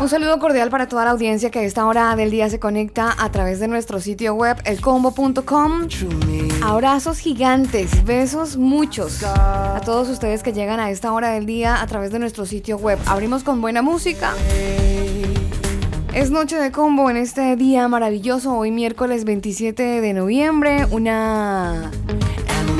Un saludo cordial para toda la audiencia que a esta hora del día se conecta a través de nuestro sitio web elcombo.com. Abrazos gigantes, besos muchos a todos ustedes que llegan a esta hora del día a través de nuestro sitio web. Abrimos con buena música. Es noche de combo en este día maravilloso, hoy miércoles 27 de noviembre, una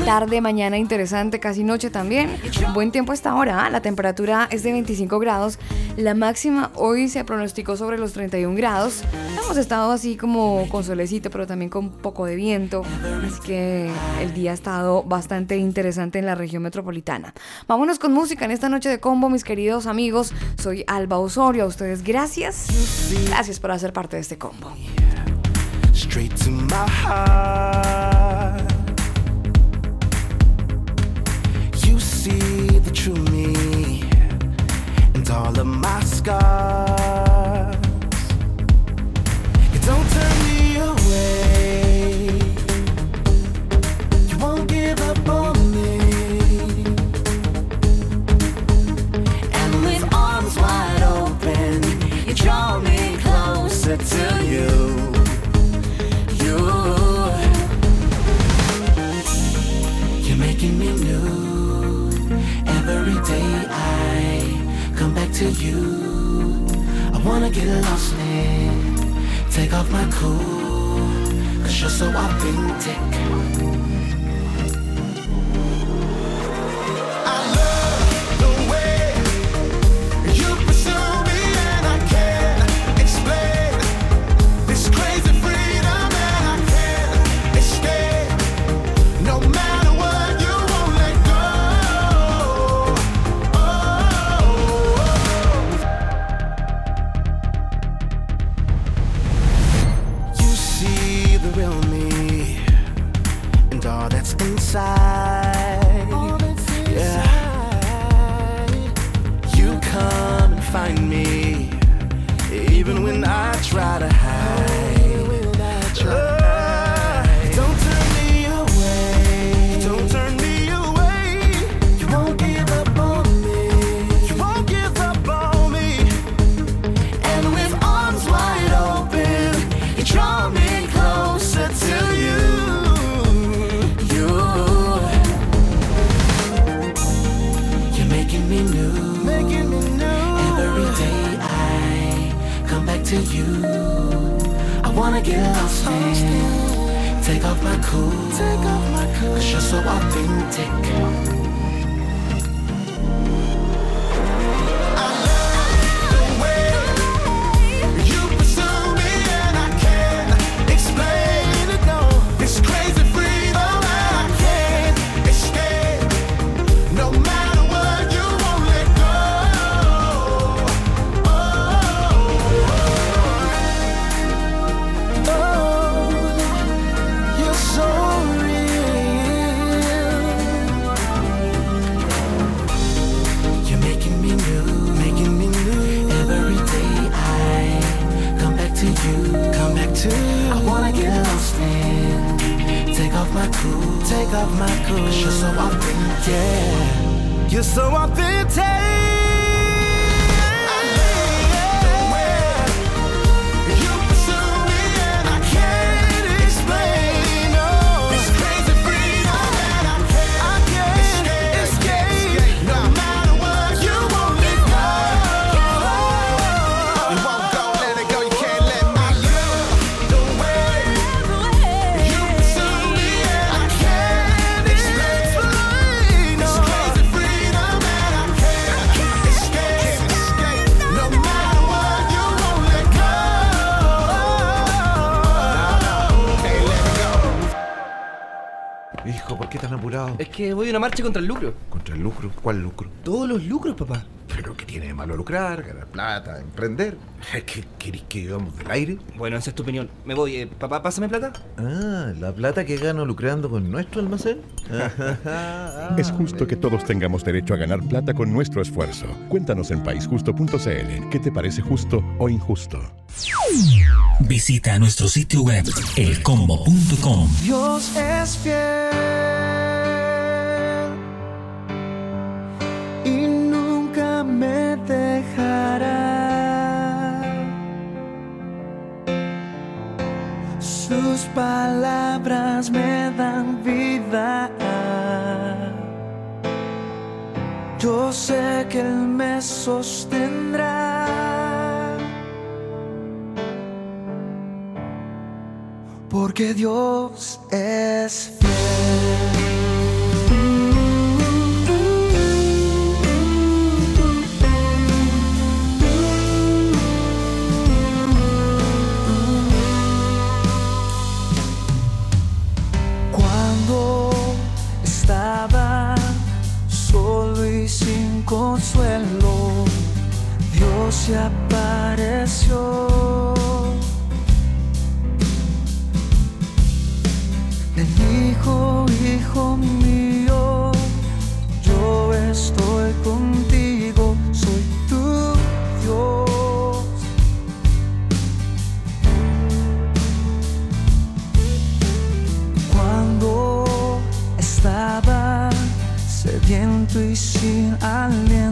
tarde, mañana interesante, casi noche también. Buen tiempo esta hora, ¿ah? la temperatura es de 25 grados, la máxima hoy se pronosticó sobre los 31 grados. Hemos estado así como con solecito, pero también con poco de viento, así que el día ha estado bastante interesante en la región metropolitana. Vámonos con música en esta noche de combo, mis queridos amigos. Soy Alba Osorio, a ustedes gracias. Gracias por hacer parte de este combo. The true me and all of my scars. You don't turn me away. You won't give up on me. And with arms wide open, you draw me closer to you. You. You're making me to you. I wanna get lost in, take off my cool, cause you're so authentic. get lost in Take off my cool Take off my cool Cause you're so authentic. Contra el lucro. ¿Contra el lucro? ¿Cuál lucro? Todos los lucros, papá. Pero ¿qué tiene de malo lucrar, ganar plata, emprender? ¿Qué querés que digamos del aire? Bueno, esa es tu opinión. Me voy. Eh, papá, pásame plata. Ah, ¿la plata que gano lucrando con nuestro almacén? es justo que todos tengamos derecho a ganar plata con nuestro esfuerzo. Cuéntanos en paisjusto.cl qué te parece justo o injusto. Visita nuestro sitio web elcombo.com. Dios es fiel palabras me dan vida. Yo sé que Él me sostendrá. Porque Dios es. Consuelo, Dios se apareció. Me dijo, hijo mío, sediento y sin aliento,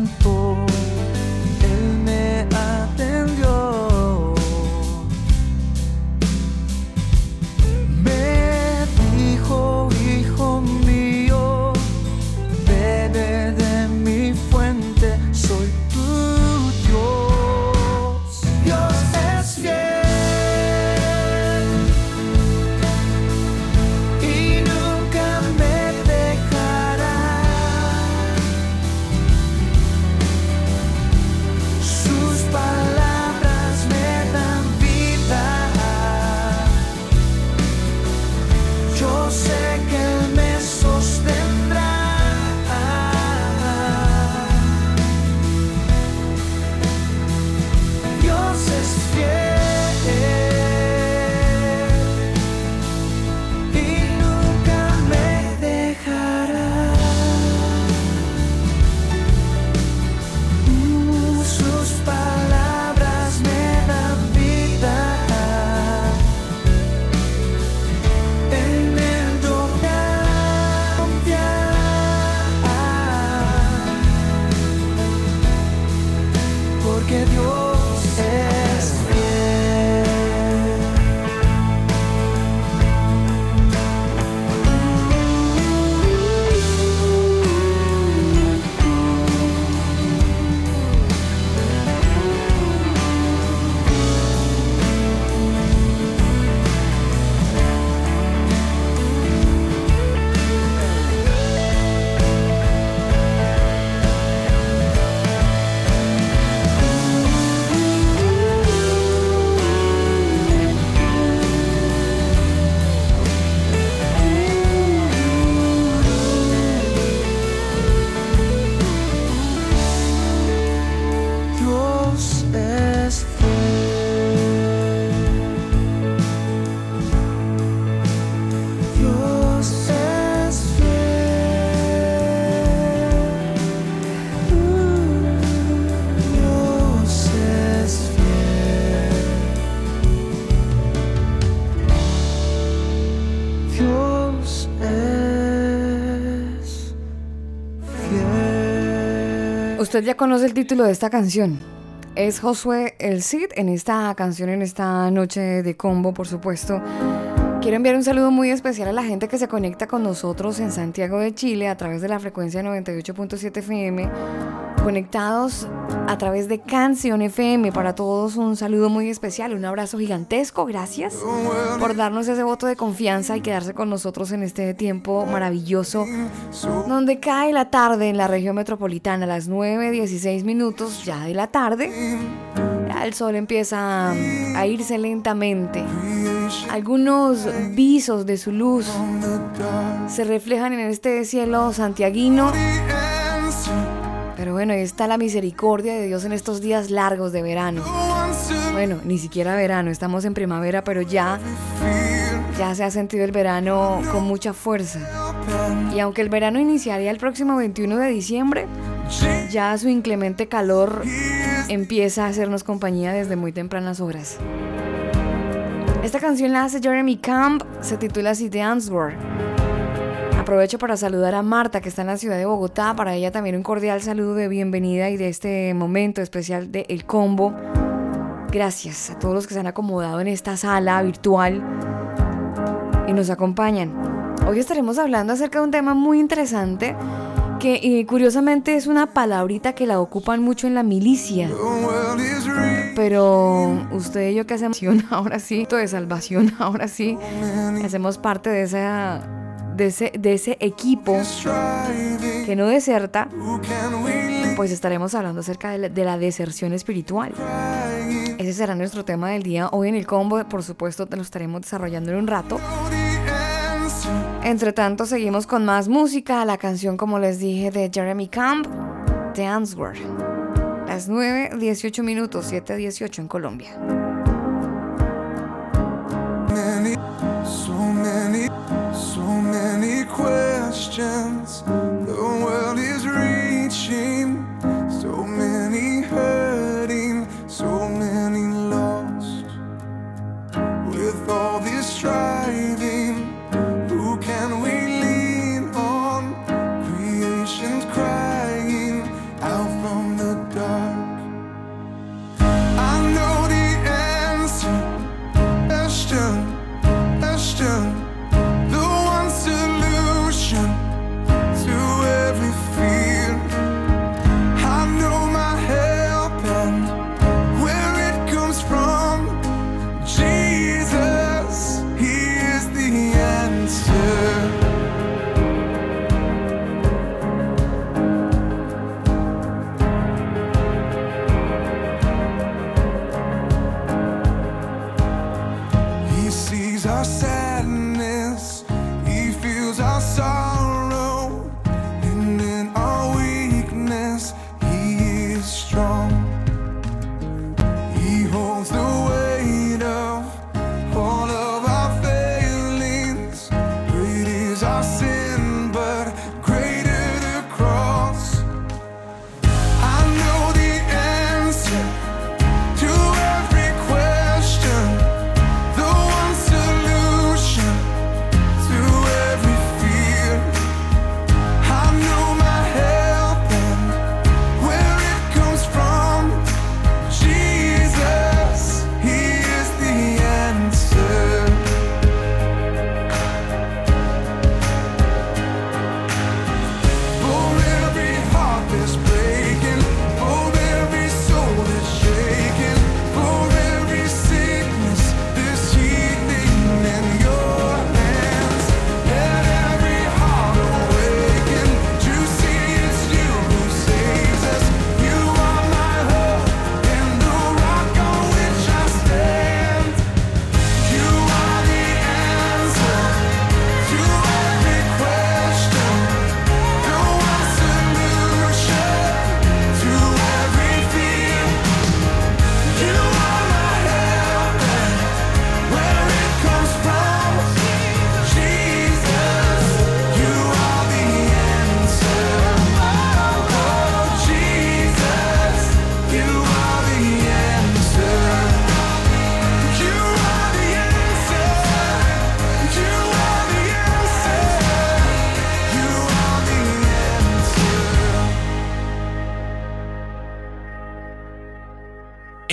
Usted ya conoce el título de esta canción. Es Josué el Cid en esta canción, en esta noche de combo, por supuesto. Quiero enviar un saludo muy especial a la gente que se conecta con nosotros en Santiago de Chile a través de la frecuencia 98.7 FM, conectados a través de Canción FM. Para todos un saludo muy especial, un abrazo gigantesco, gracias por darnos ese voto de confianza y quedarse con nosotros en este tiempo maravilloso, donde cae la tarde en la región metropolitana a las 9.16 minutos ya de la tarde. El sol empieza a irse lentamente. Algunos visos de su luz se reflejan en este cielo santiaguino. Bueno, ahí está la misericordia de Dios en estos días largos de verano. Bueno, ni siquiera verano, estamos en primavera, pero ya, ya se ha sentido el verano con mucha fuerza. Y aunque el verano iniciaría el próximo 21 de diciembre, ya su inclemente calor empieza a hacernos compañía desde muy tempranas horas. Esta canción la hace Jeremy Camp, se titula así The Answer. Aprovecho para saludar a Marta, que está en la ciudad de Bogotá. Para ella también un cordial saludo de bienvenida y de este momento especial de El Combo. Gracias a todos los que se han acomodado en esta sala virtual y nos acompañan. Hoy estaremos hablando acerca de un tema muy interesante que curiosamente es una palabrita que la ocupan mucho en la milicia. Pero usted y yo que hacemos ahora sí, de salvación ahora sí, hacemos parte de esa de ese, equipo que no deserta, pues estaremos hablando acerca de la, deserción espiritual. Ese será nuestro tema del día. Hoy en el combo, por supuesto, te lo estaremos desarrollando en un rato. Entre tanto, seguimos con más música. La canción, como les dije, de Jeremy Camp, The Answer. Las 9, 18 minutos, 7, 18 en Colombia. Questions. The world is reaching, so many hurting, so many lost. With all this striving,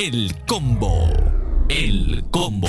El combo. El combo.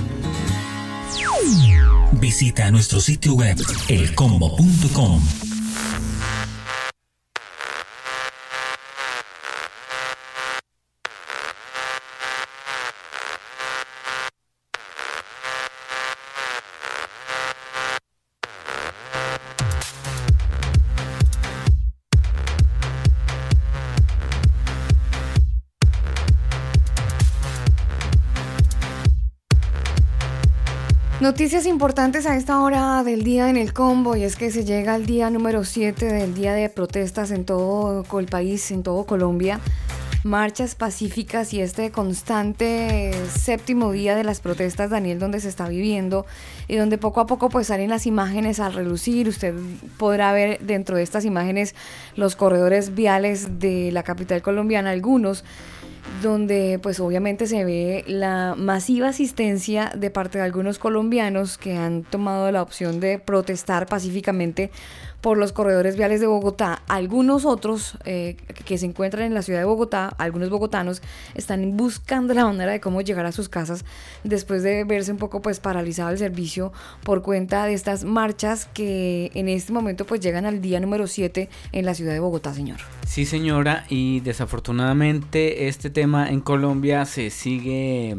Visita nuestro sitio web elcombo.com. Noticias importantes a esta hora del día en el combo y es que se llega al día número 7 del día de protestas en todo el país, en todo Colombia. Marchas pacíficas y este constante séptimo día de las protestas, Daniel, donde se está viviendo y donde poco a poco pues salen las imágenes a relucir. Usted podrá ver dentro de estas imágenes los corredores viales de la capital colombiana, algunos donde pues obviamente se ve la masiva asistencia de parte de algunos colombianos que han tomado la opción de protestar pacíficamente por los corredores viales de Bogotá. Algunos otros eh, que se encuentran en la ciudad de Bogotá, algunos bogotanos, están buscando la manera de cómo llegar a sus casas después de verse un poco pues paralizado el servicio por cuenta de estas marchas que en este momento pues llegan al día número 7 en la ciudad de Bogotá, señor. Sí, señora, y desafortunadamente este tema en Colombia se sigue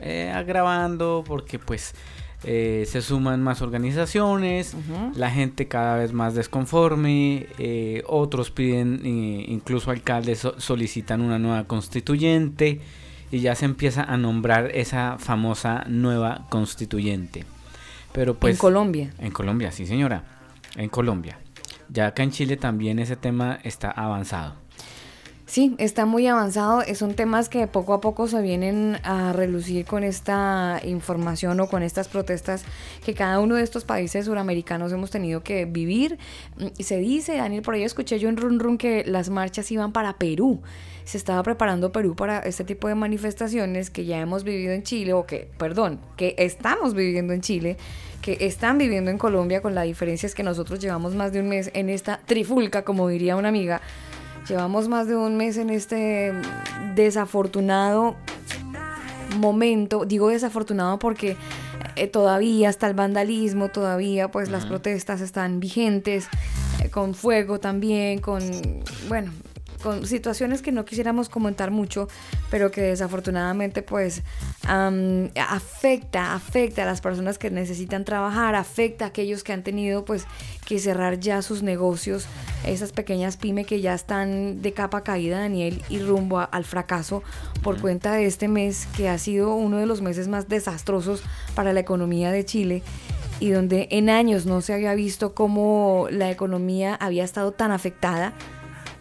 eh, agravando porque pues eh, se suman más organizaciones, la gente cada vez más desconforme, eh, otros piden, eh, incluso alcaldes solicitan una nueva constituyente y ya se empieza a nombrar esa famosa nueva constituyente. Pero pues, en Colombia. En Colombia, sí señora, en Colombia. Ya acá en Chile también ese tema está avanzado. Sí, está muy avanzado. Son temas que poco a poco se vienen a relucir con esta información o con estas protestas que cada uno de estos países suramericanos hemos tenido que vivir. Y se dice, Daniel, por ahí escuché yo en Run Run que las marchas iban para Perú. Se estaba preparando Perú para este tipo de manifestaciones que ya hemos vivido en Chile, o que, perdón, que estamos viviendo en Chile que están viviendo en Colombia, con la diferencia es que nosotros llevamos más de un mes en esta trifulca, como diría una amiga, Llevamos más de un mes en este desafortunado momento. Digo desafortunado porque eh, todavía está el vandalismo, todavía pues las protestas están vigentes, eh, con fuego también, con, bueno, con situaciones que no quisiéramos comentar mucho, pero que desafortunadamente pues afecta, afecta a las personas que necesitan trabajar, afecta a aquellos que han tenido pues que cerrar ya sus negocios, esas pequeñas pymes que ya están de capa caída, Daniel, y rumbo al fracaso por cuenta de este mes que ha sido uno de los meses más desastrosos para la economía de Chile y donde en años no se había visto cómo la economía había estado tan afectada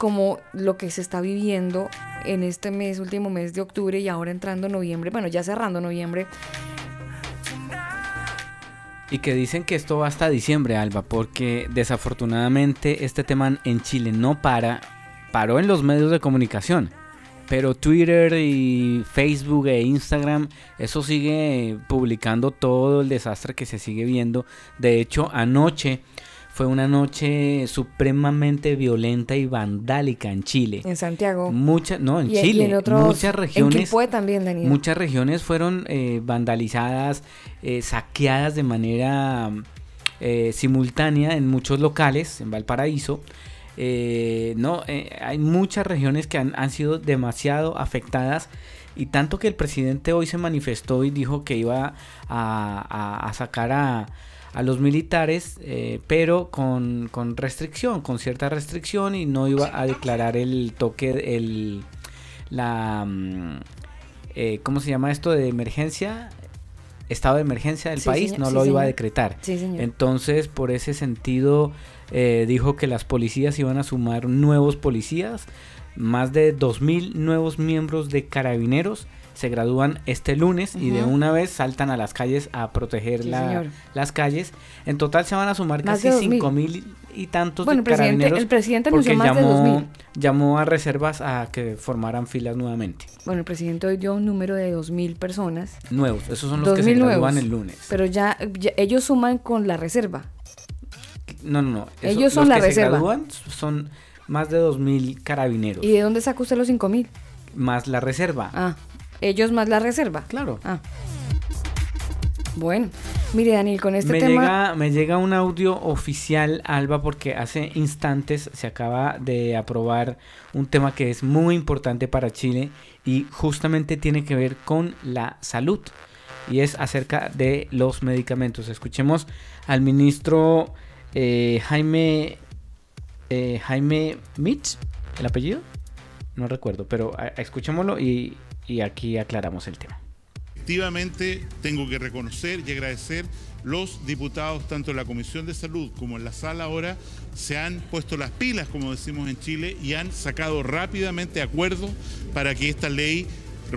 como lo que se está viviendo en este mes, último mes de octubre y ahora entrando noviembre, bueno, ya cerrando noviembre. Y que dicen que esto va hasta diciembre, Alba, porque desafortunadamente este tema en Chile no para, paró en los medios de comunicación. Pero Twitter y Facebook e Instagram, eso sigue publicando todo el desastre que se sigue viendo. De hecho, anoche fue una noche supremamente violenta y vandálica en Chile. En Santiago. Muchas, no, en Chile. en otros, muchas regiones. En también, Daniel. Muchas regiones fueron eh, vandalizadas, eh, saqueadas de manera eh, simultánea en muchos locales, en Valparaíso. no, hay muchas regiones que han, sido demasiado afectadas y tanto que el presidente hoy se manifestó y dijo que iba a sacar a a los militares, eh, pero con, restricción, con cierta restricción y no iba a declarar el toque, el, la, mm, eh, ¿cómo se llama esto de emergencia? Estado de emergencia del país, no lo iba a decretar. Entonces, por ese sentido, eh, dijo que las policías iban a sumar nuevos policías, más de 2.000 nuevos miembros de carabineros se gradúan este lunes y de una vez saltan a las calles a proteger las calles. En total se van a sumar casi cinco mil y tantos bueno, el presidente, el presidente porque más llamó, de llamó a reservas a que formaran filas nuevamente. Bueno, el presidente hoy dio un número de dos mil personas. Nuevos, esos son los que se gradúan el lunes. Pero ya, ellos suman con la reserva. No, no, no. ellos son la que reserva. Se gradúan son más de dos mil carabineros. ¿Y de dónde saca usted los cinco mil? Más la reserva. Ah. Ellos más la reserva. Claro. Ah. Bueno, mire Daniel, con este me tema... Llega, me llega un audio oficial, Alba, porque hace instantes se acaba de aprobar un tema que es muy importante para Chile y justamente tiene que ver con la salud y es acerca de los medicamentos. Escuchemos al ministro eh, Jaime eh, Jaime Mitch, el apellido, no recuerdo, pero escuchémoslo y, y aquí aclaramos el tema. Efectivamente, tengo que reconocer y agradecer los diputados, tanto en la Comisión de Salud como en la sala ahora, se han puesto las pilas, como decimos en Chile, y han sacado rápidamente acuerdos para que esta ley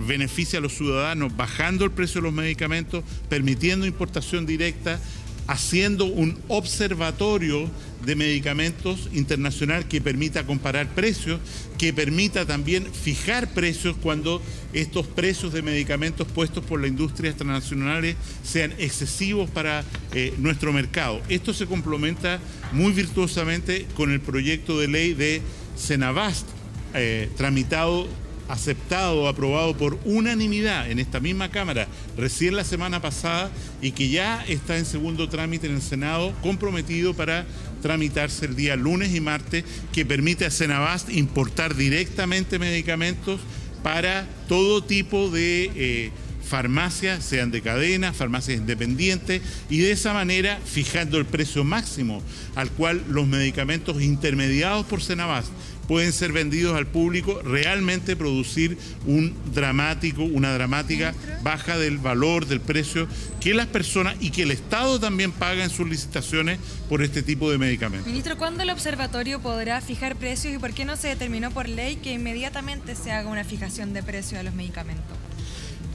beneficie a los ciudadanos, bajando el precio de los medicamentos, permitiendo importación directa, haciendo un observatorio de medicamentos internacional que permita comparar precios, que permita también fijar precios cuando estos precios de medicamentos puestos por las industrias transnacionales sean excesivos para eh, nuestro mercado. Esto se complementa muy virtuosamente con el proyecto de ley de Senavast, eh, tramitado aceptado, aprobado por unanimidad en esta misma Cámara recién la semana pasada y que ya está en segundo trámite en el Senado, comprometido para tramitarse el día lunes y martes, que permite a Senabast importar directamente medicamentos para todo tipo de... Eh, farmacias, sean de cadena, farmacias independientes, y de esa manera fijando el precio máximo al cual los medicamentos intermediados por Senabast pueden ser vendidos al público, realmente producir un dramático, una dramática baja del valor, del precio que las personas y que el Estado también paga en sus licitaciones por este tipo de medicamentos. Ministro, ¿cuándo el observatorio podrá fijar precios y por qué no se determinó por ley que inmediatamente se haga una fijación de precios a los medicamentos?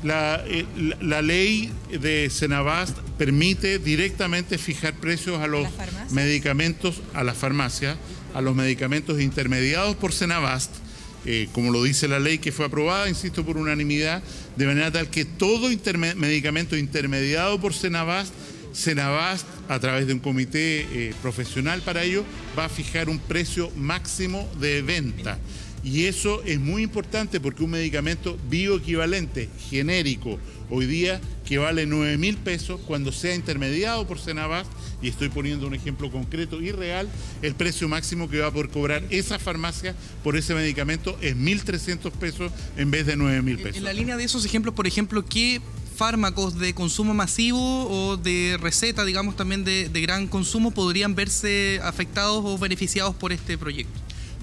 La, eh, la, ley de Senabast permite directamente fijar precios a los medicamentos a las farmacias a los medicamentos intermediados por Senabast, eh, como lo dice la ley que fue aprobada, insisto, por unanimidad, de manera tal que todo medicamento intermediado por Senabast, Senabast, a través de un comité eh, profesional para ello, va a fijar un precio máximo de venta. Y eso es muy importante porque un medicamento bioequivalente, genérico, hoy día que vale 9 mil pesos, cuando sea intermediado por Senabast, y estoy poniendo un ejemplo concreto y real, el precio máximo que va a poder cobrar esa farmacia por ese medicamento es 1.300 pesos en vez de 9 mil pesos. En la línea de esos ejemplos, por ejemplo, ¿qué fármacos de consumo masivo o de receta, digamos, también de, de gran consumo podrían verse afectados o beneficiados por este proyecto?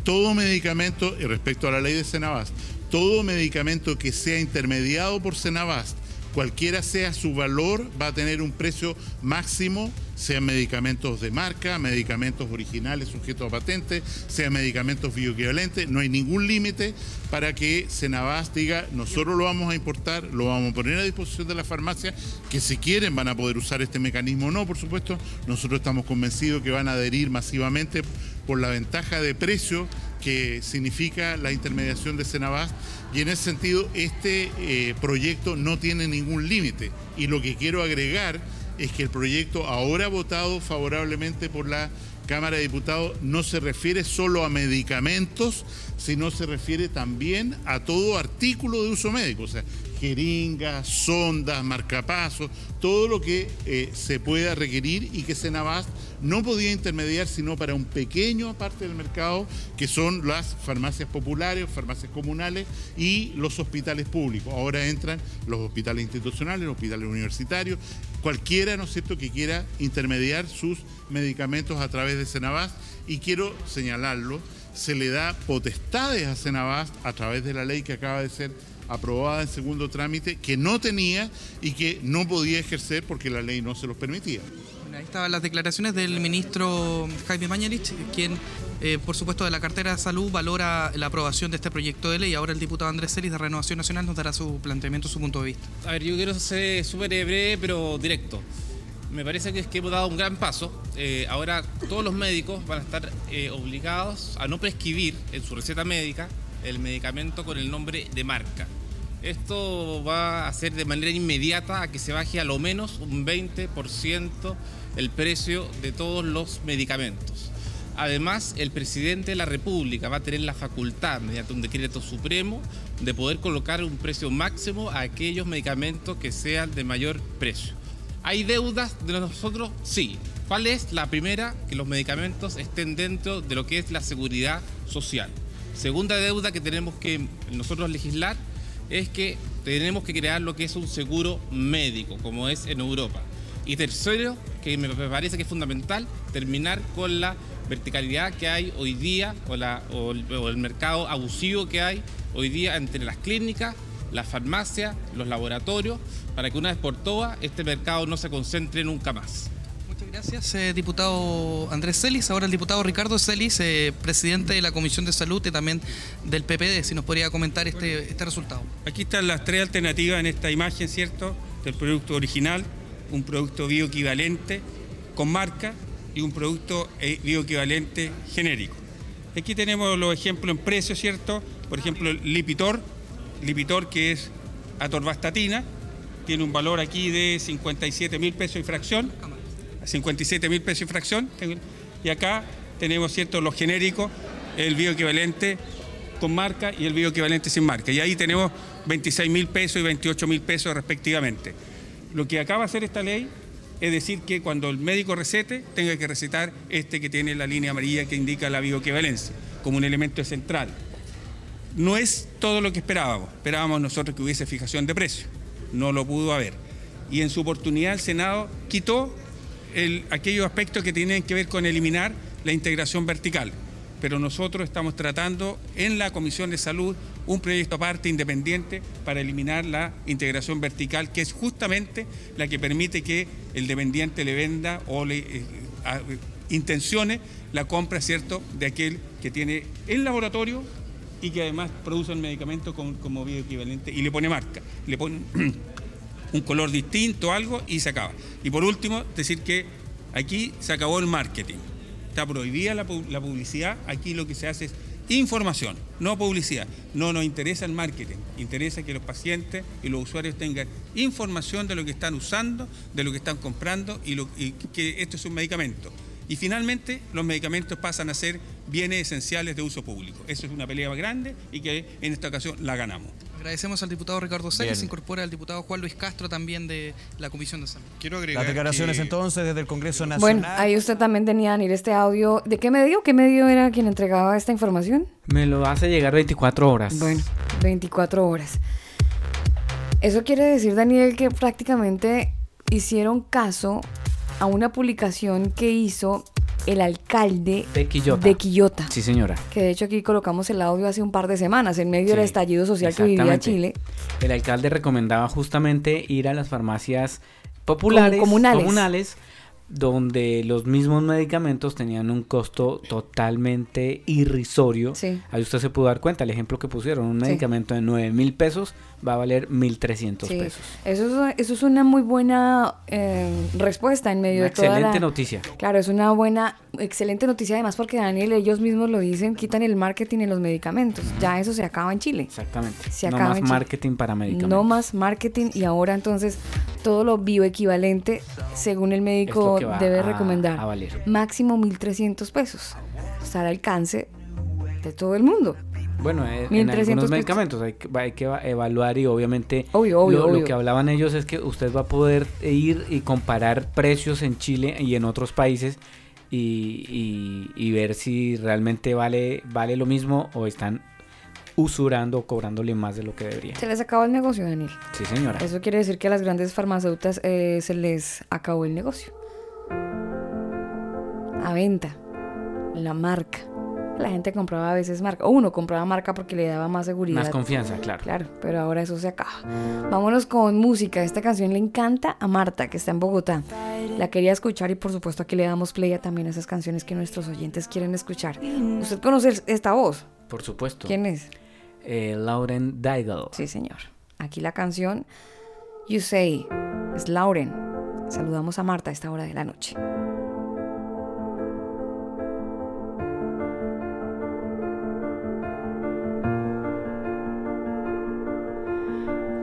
Todo medicamento, y respecto a la ley de Senabast, todo medicamento que sea intermediado por Senabast, cualquiera sea su valor, va a tener un precio máximo, sean medicamentos de marca, medicamentos originales sujetos a patente, sean medicamentos bioequivalentes, no hay ningún límite para que Senabast diga, nosotros lo vamos a importar, lo vamos a poner a disposición de la farmacia, que si quieren van a poder usar este mecanismo o no, por supuesto, nosotros estamos convencidos que van a adherir masivamente por la ventaja de precio que significa la intermediación de Senabast y en ese sentido este eh, proyecto no tiene ningún límite. Y lo que quiero agregar es que el proyecto ahora votado favorablemente por la Cámara de Diputados no se refiere solo a medicamentos, sino se refiere también a todo artículo de uso médico, o sea, jeringas, sondas, marcapasos, todo lo que eh, se pueda requerir y que Senabast no podía intermediar sino para un pequeño parte del mercado, que son las farmacias populares, farmacias comunales y los hospitales públicos. Ahora entran los hospitales institucionales, los hospitales universitarios, cualquiera, ¿no es cierto?, que quiera intermediar sus medicamentos a través de Senabast y quiero señalarlo, se le da potestades a Senabast a través de la ley que acaba de ser aprobada en segundo trámite que no tenía y que no podía ejercer porque la ley no se los permitía. Ahí estaban las declaraciones del ministro Jaime Mañalich, quien, eh, por supuesto, de la cartera de salud valora la aprobación de este proyecto de ley. Ahora el diputado Andrés Celis de Renovación Nacional nos dará su planteamiento, su punto de vista. A ver, yo quiero ser súper breve, pero directo. Me parece que es que hemos dado un gran paso. Eh, ahora todos los médicos van a estar eh, obligados a no prescribir en su receta médica el medicamento con el nombre de marca. Esto va a hacer de manera inmediata a que se baje a lo menos un 20% el precio de todos los medicamentos. Además, el presidente de la República va a tener la facultad, mediante un decreto supremo, de poder colocar un precio máximo a aquellos medicamentos que sean de mayor precio. ¿Hay deudas de nosotros? Sí. ¿Cuál es la primera? Que los medicamentos estén dentro de lo que es la seguridad social. Segunda deuda que tenemos que nosotros legislar es que tenemos que crear lo que es un seguro médico, como es en Europa. Y tercero, que me parece que es fundamental, terminar con la verticalidad que hay hoy día o, el, o, el, mercado abusivo que hay hoy día entre las clínicas, las farmacias, los laboratorios, para que una vez por todas este mercado no se concentre nunca más. Muchas gracias, eh, diputado Andrés Celis. Ahora el diputado Ricardo Celis, eh, presidente de la Comisión de Salud y también del PPD, si nos podría comentar este, este resultado. Aquí están las tres alternativas en esta imagen, ¿cierto? Del producto original, un producto bioequivalente con marca y un producto eh, bioequivalente genérico. Aquí tenemos los ejemplos en precio, ¿cierto? Por ejemplo, Lipitor, Lipitor que es atorvastatina, tiene un valor aquí de 57 mil pesos y fracción, 57 mil pesos y fracción, y acá tenemos, ¿cierto?, los genéricos, el bioequivalente con marca y el bioequivalente sin marca. Y ahí tenemos 26 mil pesos y 28 mil pesos respectivamente. Lo que acaba de hacer esta ley es decir que cuando el médico recete, tenga que recetar este que tiene la línea amarilla que indica la bioequivalencia, como un elemento central. No es todo lo que esperábamos. Esperábamos nosotros que hubiese fijación de precio. No lo pudo haber. Y en su oportunidad el Senado quitó el, aquellos aspectos que tienen que ver con eliminar la integración vertical. Pero nosotros estamos tratando en la Comisión de Salud un proyecto aparte independiente para eliminar la integración vertical, que es justamente la que permite que el dependiente le venda o le eh, a, intencione la compra, ¿cierto?, de aquel que tiene el laboratorio y que además produce el medicamento como, como bioequivalente y le pone marca, le pone un color distinto, algo y se acaba. Y por último, decir que aquí se acabó el marketing. Está prohibida la, publicidad, aquí lo que se hace es información, no publicidad. No nos interesa el marketing, interesa que los pacientes y los usuarios tengan información de lo que están usando, de lo que están comprando y que esto es un medicamento. Y finalmente los medicamentos pasan a ser bienes esenciales de uso público. Eso es una pelea más grande y que en esta ocasión la ganamos. Agradecemos al diputado Ricardo Celis, se incorpora el diputado Juan Luis Castro también de la Comisión de Salud. Quiero agregar Las declaraciones que... entonces desde el Congreso Nacional. Bueno, ahí usted también tenía, Daniel, este audio. ¿De qué medio? ¿Qué medio era quien entregaba esta información? Me lo hace llegar 24 horas. Bueno, 24 horas. Eso quiere decir, Daniel, que prácticamente hicieron caso a una publicación que hizo el alcalde de Quillota. de Quillota. Sí, señora. Que de hecho aquí colocamos el audio hace un par de semanas, en medio sí, del estallido social que vivía Chile. El alcalde recomendaba justamente ir a las farmacias populares, comunales. comunales donde los mismos medicamentos tenían un costo totalmente irrisorio. Sí. Ahí usted se pudo dar cuenta, el ejemplo que pusieron, un medicamento sí. de 9 mil pesos va a valer 1.300 sí. pesos. Eso es, eso es una muy buena eh, respuesta en medio una de toda excelente la... noticia. Claro, es una buena, excelente noticia además porque Daniel, ellos mismos lo dicen, quitan el marketing en los medicamentos. Ya eso se acaba en Chile. Exactamente. Se no acaba más en Chile. marketing para medicamentos. No más marketing y ahora entonces todo lo bioequivalente, según el médico, debe recomendar. A valer. Máximo 1.300 pesos. Está al alcance de todo el mundo. Bueno, en, en algunos medicamentos hay que, hay que, evaluar y obviamente obvio, obvio, lo, obvio. lo, que hablaban ellos es que usted va a poder ir y comparar precios en Chile y en otros países y, y, y ver si realmente vale, vale lo mismo o están usurando o cobrándole más de lo que debería. Se les acabó el negocio, Daniel. Sí, señora. Eso quiere decir que a las grandes farmacéuticas eh, se les acabó el negocio. A venta. La marca. La gente compraba a veces marca. O uno compraba marca porque le daba más seguridad. Más confianza, claro. Claro, pero ahora eso se acaba. Vámonos con música. Esta canción le encanta a Marta, que está en Bogotá. La quería escuchar y por supuesto aquí le damos play a también esas canciones que nuestros oyentes quieren escuchar. ¿Usted conoce esta voz? Por supuesto. ¿Quién es? Eh, Lauren Daigle. Sí, señor. Aquí la canción You Say es Lauren. Saludamos a Marta a esta hora de la noche.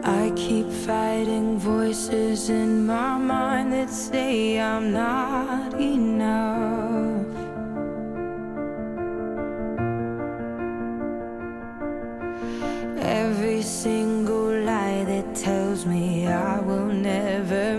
I keep fighting voices in my mind that say I'm not enough. Every single lie that tells me I will never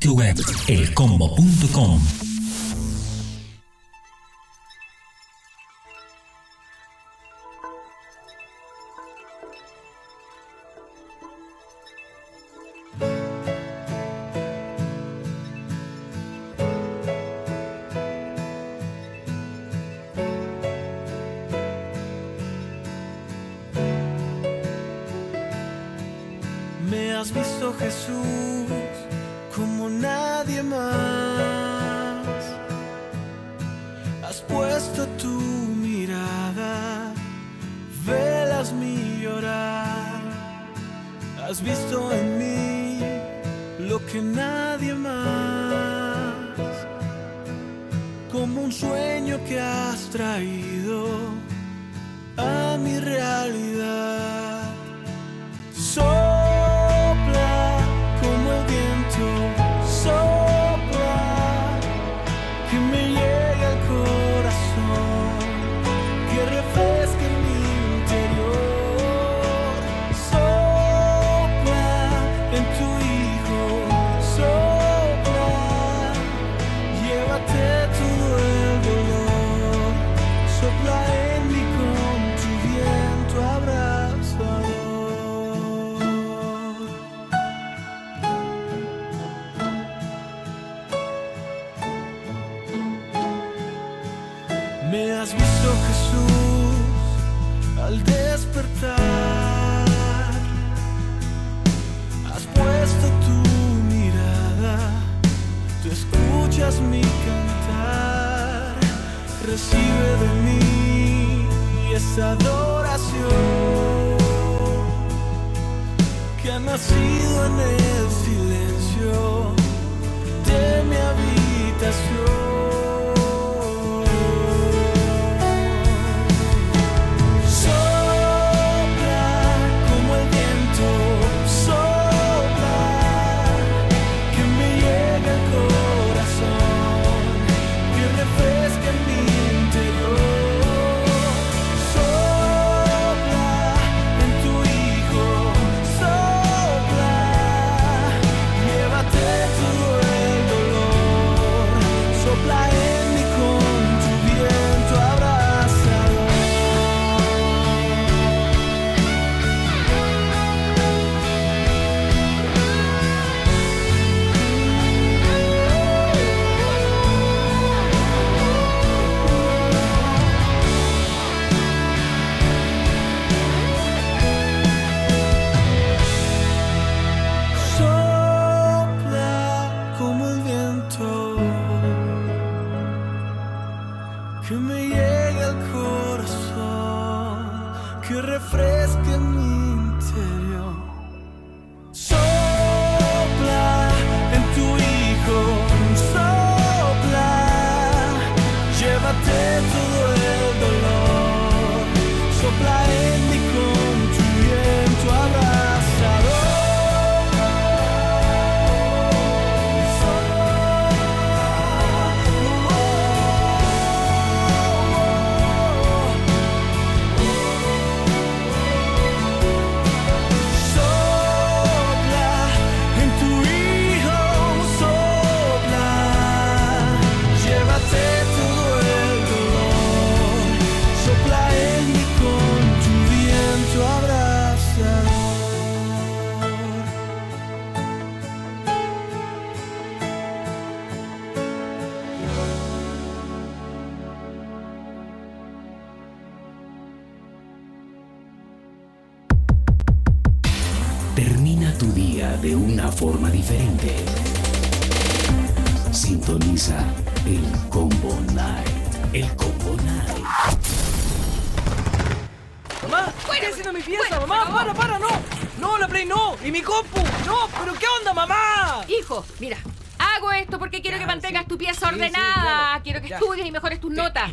sitio web elcombo.com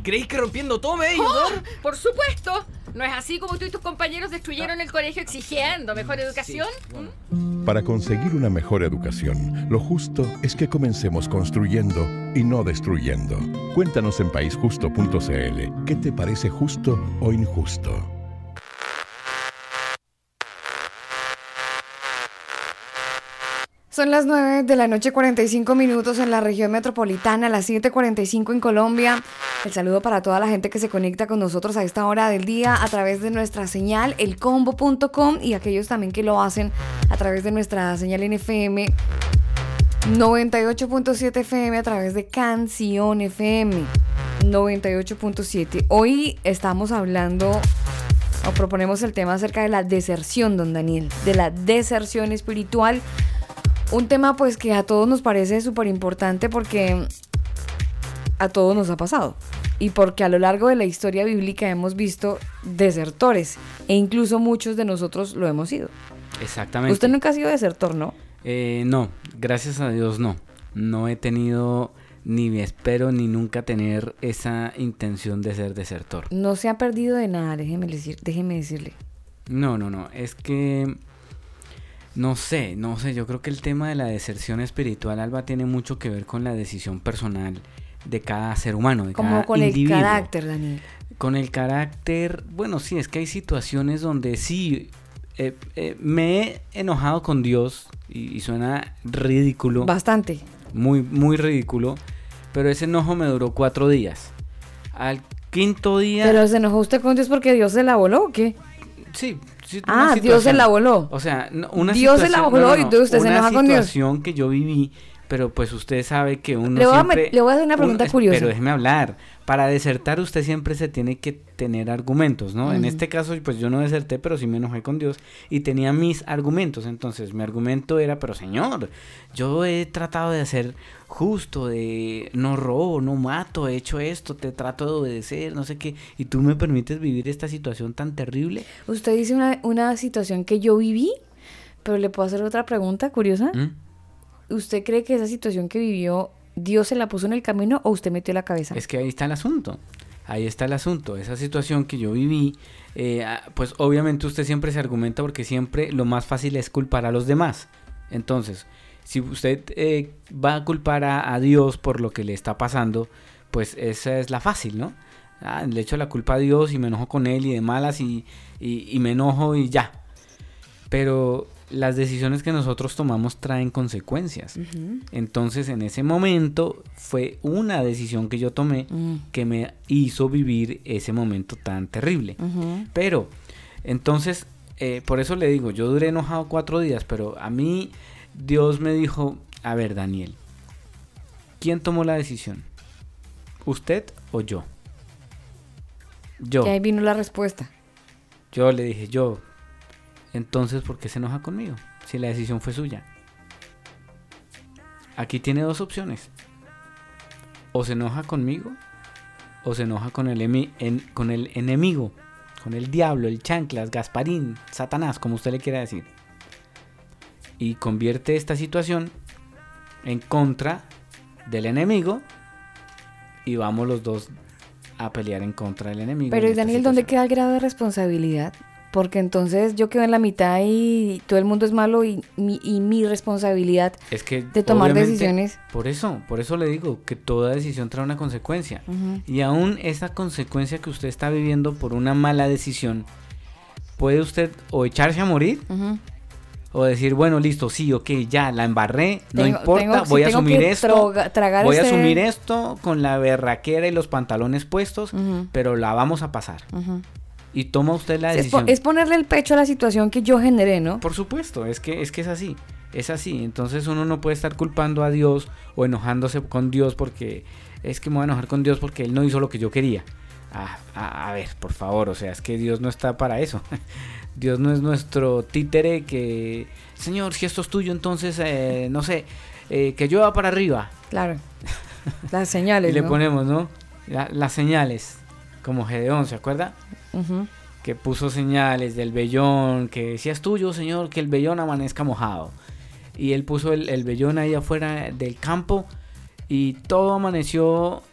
creéis que rompiendo todo me ¡Oh! por supuesto. ¿No es así como tú y tus compañeros destruyeron el colegio exigiendo mejor educación? Para conseguir una mejor educación, lo justo es que comencemos construyendo y no destruyendo. Cuéntanos en paisjusto.cl qué te parece justo o injusto. Son las 9 de la noche, 45 minutos en la región metropolitana, las 7:45 en Colombia. El saludo para toda la gente que se conecta con nosotros a esta hora del día a través de nuestra señal elcombo.com y aquellos también que lo hacen a través de nuestra señal NFM 98.7 FM a través de Canción FM 98.7. Hoy estamos hablando o proponemos el tema acerca de la deserción, don Daniel, de la deserción espiritual. Un tema pues que a todos nos parece súper importante porque a todos nos ha pasado. Y porque a lo largo de la historia bíblica hemos visto desertores e incluso muchos de nosotros lo hemos sido. Exactamente. Usted nunca ha sido desertor, ¿no? Eh, no, gracias a Dios no. No he tenido, ni me espero, ni nunca tener esa intención de ser desertor. No se ha perdido de nada, déjeme, decir, déjeme decirle. No, no, no. Es que no sé, no sé. Yo creo que el tema de la deserción espiritual, Alba, tiene mucho que ver con la decisión personal de cada ser humano, de Como cada con el carácter, Daniel. Con el carácter, bueno, sí, es que hay situaciones donde sí eh, eh, me he enojado con Dios y, y suena ridículo. Bastante. Muy, muy ridículo. Pero ese enojo me duró cuatro días. Al quinto día. Pero se enojó usted con Dios porque Dios se la voló o qué? Sí. sí, una Ah, Dios se la voló. O sea, no- una Dios se la voló no, no, y usted se una enoja con Dios. situación que yo viví pero pues usted sabe que uno Le voy a siempre... met- le voy a hacer una pregunta curiosa. Pero déjeme hablar. Para desertar usted siempre se tiene que tener argumentos, ¿no? En este caso, pues yo no deserté, pero sí me enojé con Dios y tenía mis argumentos. Entonces, mi argumento era, pero señor, yo he tratado de ser justo, de no robo, no mato, he hecho esto, te trato de obedecer, no sé qué, y tú me permites vivir esta situación tan terrible. Usted dice una, una situación que yo viví, pero le puedo hacer otra pregunta curiosa. ¿Mm? ¿Usted cree que esa situación que vivió, Dios se la puso en el camino o usted metió la cabeza? Es que ahí está el asunto. Ahí está el asunto. Esa situación que yo viví, eh, ah, pues obviamente usted siempre se argumenta porque siempre lo más fácil es culpar a los demás. Entonces, si usted eh, va a culpar a, Dios por lo que le está pasando, pues esa es la fácil, ¿no? Ah, le echo la culpa a Dios y me enojo con él y de malas y, y- y me enojo y ya. Pero las decisiones que nosotros tomamos traen consecuencias. Entonces en ese momento fue una decisión que yo tomé que me hizo vivir ese momento tan terrible. Pero, entonces, eh, por eso le digo, yo duré enojado cuatro días, pero a mí Dios me dijo, a ver Daniel, ¿quién tomó la decisión? ¿Usted o yo? Yo. Y ahí vino la respuesta. Yo le dije, yo. Entonces, ¿por qué se enoja conmigo? Si la decisión fue suya. Aquí tiene dos opciones. O se enoja conmigo, o se enoja con el, emi- en- con el enemigo, con el diablo, el chanclas, Gasparín, Satanás, como usted le quiera decir. Y convierte esta situación en contra del enemigo y vamos los dos a pelear en contra del enemigo. Pero en ¿y esta Daniel, ¿dónde queda el grado de responsabilidad? Porque entonces yo quedo en la mitad y todo el mundo es malo y mi, y mi responsabilidad Es que de tomar decisiones. Por eso, por eso le digo que toda decisión trae una consecuencia. Y aún esa consecuencia que usted está viviendo por una mala decisión, puede usted o echarse a morir o decir, bueno, listo, sí, ok, ya la embarré, no importa, tengo- si voy a asumir esto, voy a asumir esto con la berraquera y los pantalones puestos, pero la vamos a pasar. Ujú. Y toma usted la Es, po- decisión. es ponerle el pecho a la situación que yo generé, ¿no? Por supuesto, es que, es que es así. Es así. Entonces uno no puede estar culpando a Dios o enojándose con Dios porque es que me voy a enojar con Dios porque Él no hizo lo que yo quería. Ah, a, a ver, por favor, o sea, es que Dios no está para eso. Dios no es nuestro títere que, Señor, si esto es tuyo, entonces, eh, no sé, eh, que llueva para arriba. Claro. Las señales, Y le ¿no? ponemos, ¿no? La- las señales, como Gedeón, ¿se acuerda? Que puso señales del vellón, que decía es tuyo, señor, que el vellón amanezca mojado. Y él puso el, el vellón ahí afuera del campo y todo amaneció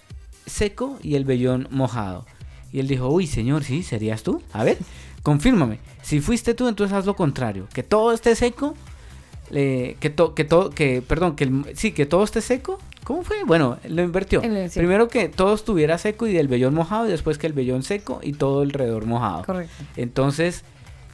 seco y el vellón mojado. Y él dijo, uy, señor, sí, ¿serías tú? A ver, confírmame. Si fuiste tú, entonces haz lo contrario. Que todo esté seco, eh, que, que todo, que, perdón, que sí, que todo esté seco. ¿Cómo fue? Bueno, lo invirtió. Primero que todo estuviera seco y el vellón mojado, y después que el vellón seco y todo alrededor mojado. Correcto. Entonces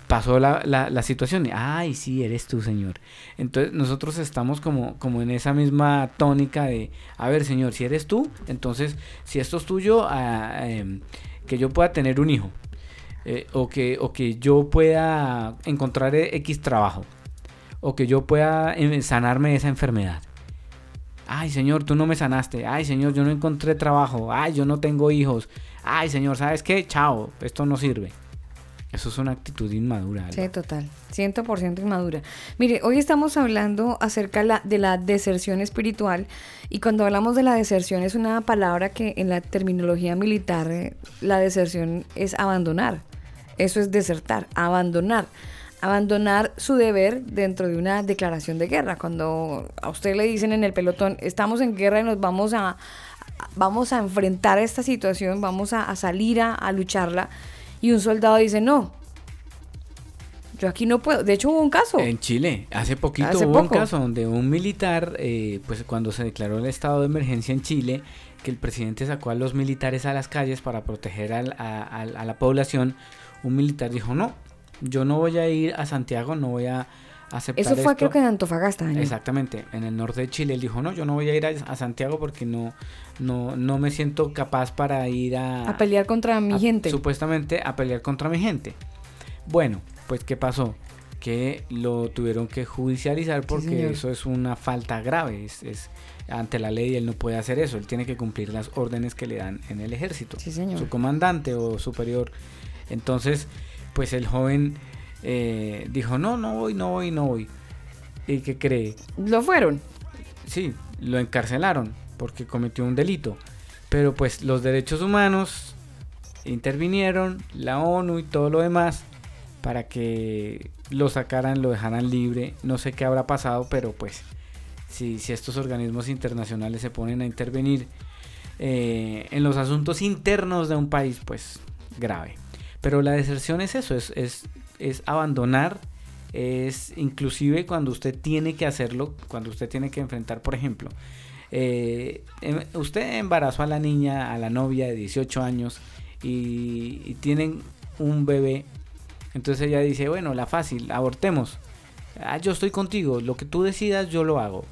pasó la, la, la situación ay, sí, eres tú, Señor. Entonces nosotros estamos como, como en esa misma tónica de, a ver, Señor, si eres tú, entonces si esto es tuyo, ah, em, que yo pueda tener un hijo. eh, o, que, o que yo pueda encontrar eh, X trabajo. O que yo pueda em, sanarme de esa enfermedad. Ay, Señor, tú no me sanaste. Ay, Señor, yo no encontré trabajo. Ay, yo no tengo hijos. Ay, Señor, ¿sabes qué? Chao, esto no sirve. Eso es una actitud inmadura. Alba. Sí, total. 100% inmadura. Mire, hoy estamos hablando acerca la- de la deserción espiritual y cuando hablamos de la deserción es una palabra que en la terminología militar eh, la deserción es abandonar. Eso es desertar, abandonar. Abandonar su deber dentro de una declaración de guerra. Cuando a usted le dicen en el pelotón, estamos en guerra y nos vamos a, vamos a enfrentar esta situación, vamos a, a salir a, a lucharla. Y un soldado dice, no, yo aquí no puedo. De hecho, hubo un caso. En Chile, hace poquito Hace hubo un poco. caso donde un militar, eh, pues cuando se declaró el estado de emergencia en Chile, que el presidente sacó a los militares a las calles para proteger al- a, a- a la población, un militar dijo, no, yo no voy a ir a Santiago, no voy a aceptar Eso fue esto". creo que en Antofagasta. Daniel. Exactamente, en el norte de Chile. Él dijo, no, yo no voy a ir a, a Santiago porque no, no, no me siento capaz para ir a... A pelear contra mi a- gente. Supuestamente a pelear contra mi gente. Bueno, pues ¿qué pasó? que lo tuvieron que judicializar porque eso es una falta grave. Es, es- ante la ley él no puede hacer eso. Él tiene que cumplir las órdenes que le dan en el ejército. señor. Su comandante o superior. Entonces, pues el joven eh, dijo, no, no voy, no voy, no voy. ¿Y qué cree? Lo fueron. Sí, lo encarcelaron porque cometió un delito. Pero pues los derechos humanos intervinieron, la ONU y todo lo demás, para que lo sacaran, lo dejaran libre. No sé qué habrá pasado, pero pues si, si estos organismos internacionales se ponen a intervenir eh, en los asuntos internos de un país, pues grave. Pero la deserción es eso, es, es, es abandonar, es inclusive cuando usted tiene que hacerlo, cuando usted tiene que enfrentar, por ejemplo, eh, em- usted embarazó a la niña, a la novia de 18 años y, y tienen un bebé, entonces ella dice, bueno, la fácil, abortemos. Ah, yo estoy contigo, lo que tú decidas yo lo hago.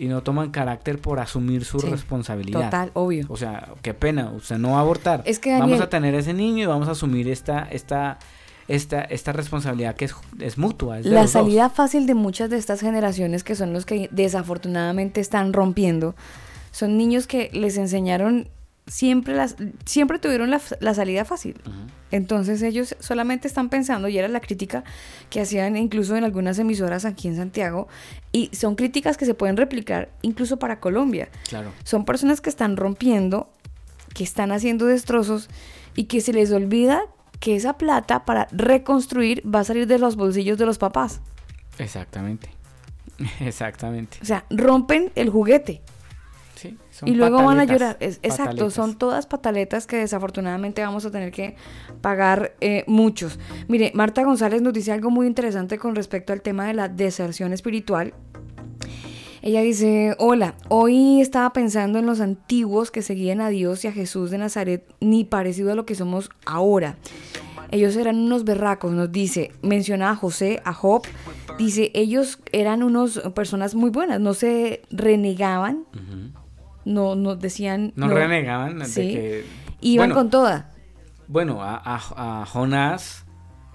Y no toman carácter por asumir su Sí, responsabilidad. total, obvio. O sea, qué pena, usted no va a abortar. Es que, vamos a tener ese niño y vamos a asumir esta, esta, esta, esta responsabilidad que es, es mutua. es La dos. salida fácil de muchas de estas generaciones que son los que desafortunadamente están rompiendo son niños que les enseñaron siempre las siempre tuvieron la, la salida fácil. Entonces ellos solamente están pensando y era la crítica que hacían incluso en algunas emisoras aquí en Santiago y son críticas que se pueden replicar incluso para Colombia. Claro. Son personas que están rompiendo, que están haciendo destrozos y que se les olvida que esa plata para reconstruir va a salir de los bolsillos de los papás. Exactamente. Exactamente. O sea, rompen el juguete. Son y luego van a llorar. Es- exacto, son todas pataletas que desafortunadamente vamos a tener que pagar eh, muchos. Mire, Marta González nos dice algo muy interesante con respecto al tema de la deserción espiritual. Ella dice, hola, hoy estaba pensando en los antiguos que seguían a Dios y a Jesús de Nazaret, ni parecido a lo que somos ahora. Ellos eran unos berracos, nos dice, menciona a José, a Job, dice, ellos eran unos personas muy buenas, no se renegaban, no, no decían... No, renegaban de Sí. que... Iban bueno, con toda. Bueno, a, a- a Jonás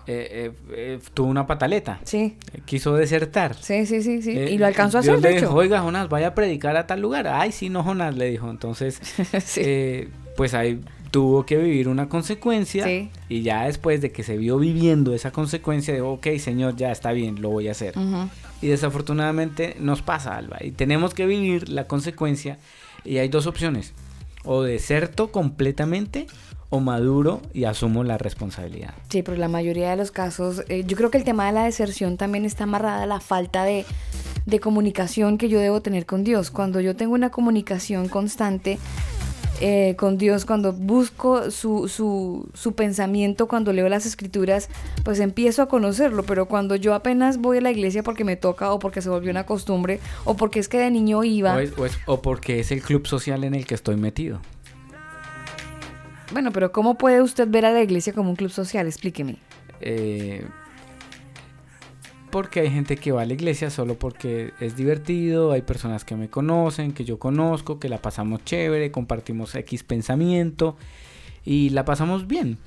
eh, eh, eh, tuvo una pataleta. Sí. Quiso desertar. Sí, sí, sí, sí. Y lo alcanzó a Dios hacer, le de hecho. dijo, oiga, Jonás, vaya a predicar a tal lugar. Ay, sí, no, Jonás, le dijo. Entonces, eh, pues ahí tuvo que vivir una consecuencia. Sí. Y ya después de que se vio viviendo esa consecuencia, dijo, ok, señor, ya está bien, lo voy a hacer. Y desafortunadamente nos pasa, Alba. Y tenemos que vivir la consecuencia. Y hay dos opciones. O deserto completamente o maduro y asumo la responsabilidad. Sí, pero la mayoría de los casos, eh, yo creo que el tema de la deserción también está amarrada a la falta de, de comunicación que yo debo tener con Dios. Cuando yo tengo una comunicación constante eh, con Dios, cuando busco su, su, su pensamiento, cuando leo las escrituras, pues empiezo a conocerlo. Pero cuando yo apenas voy a la iglesia porque me toca o porque se volvió una costumbre o porque es que de niño iba... O, es- o es- o porque es el club social en el que estoy metido. Bueno, pero ¿cómo puede usted ver a la iglesia como un club social? Explíqueme. Eh, porque hay gente que va a la iglesia solo porque es divertido, hay personas que me conocen, que yo conozco, que la pasamos chévere, compartimos X pensamiento y la pasamos bien.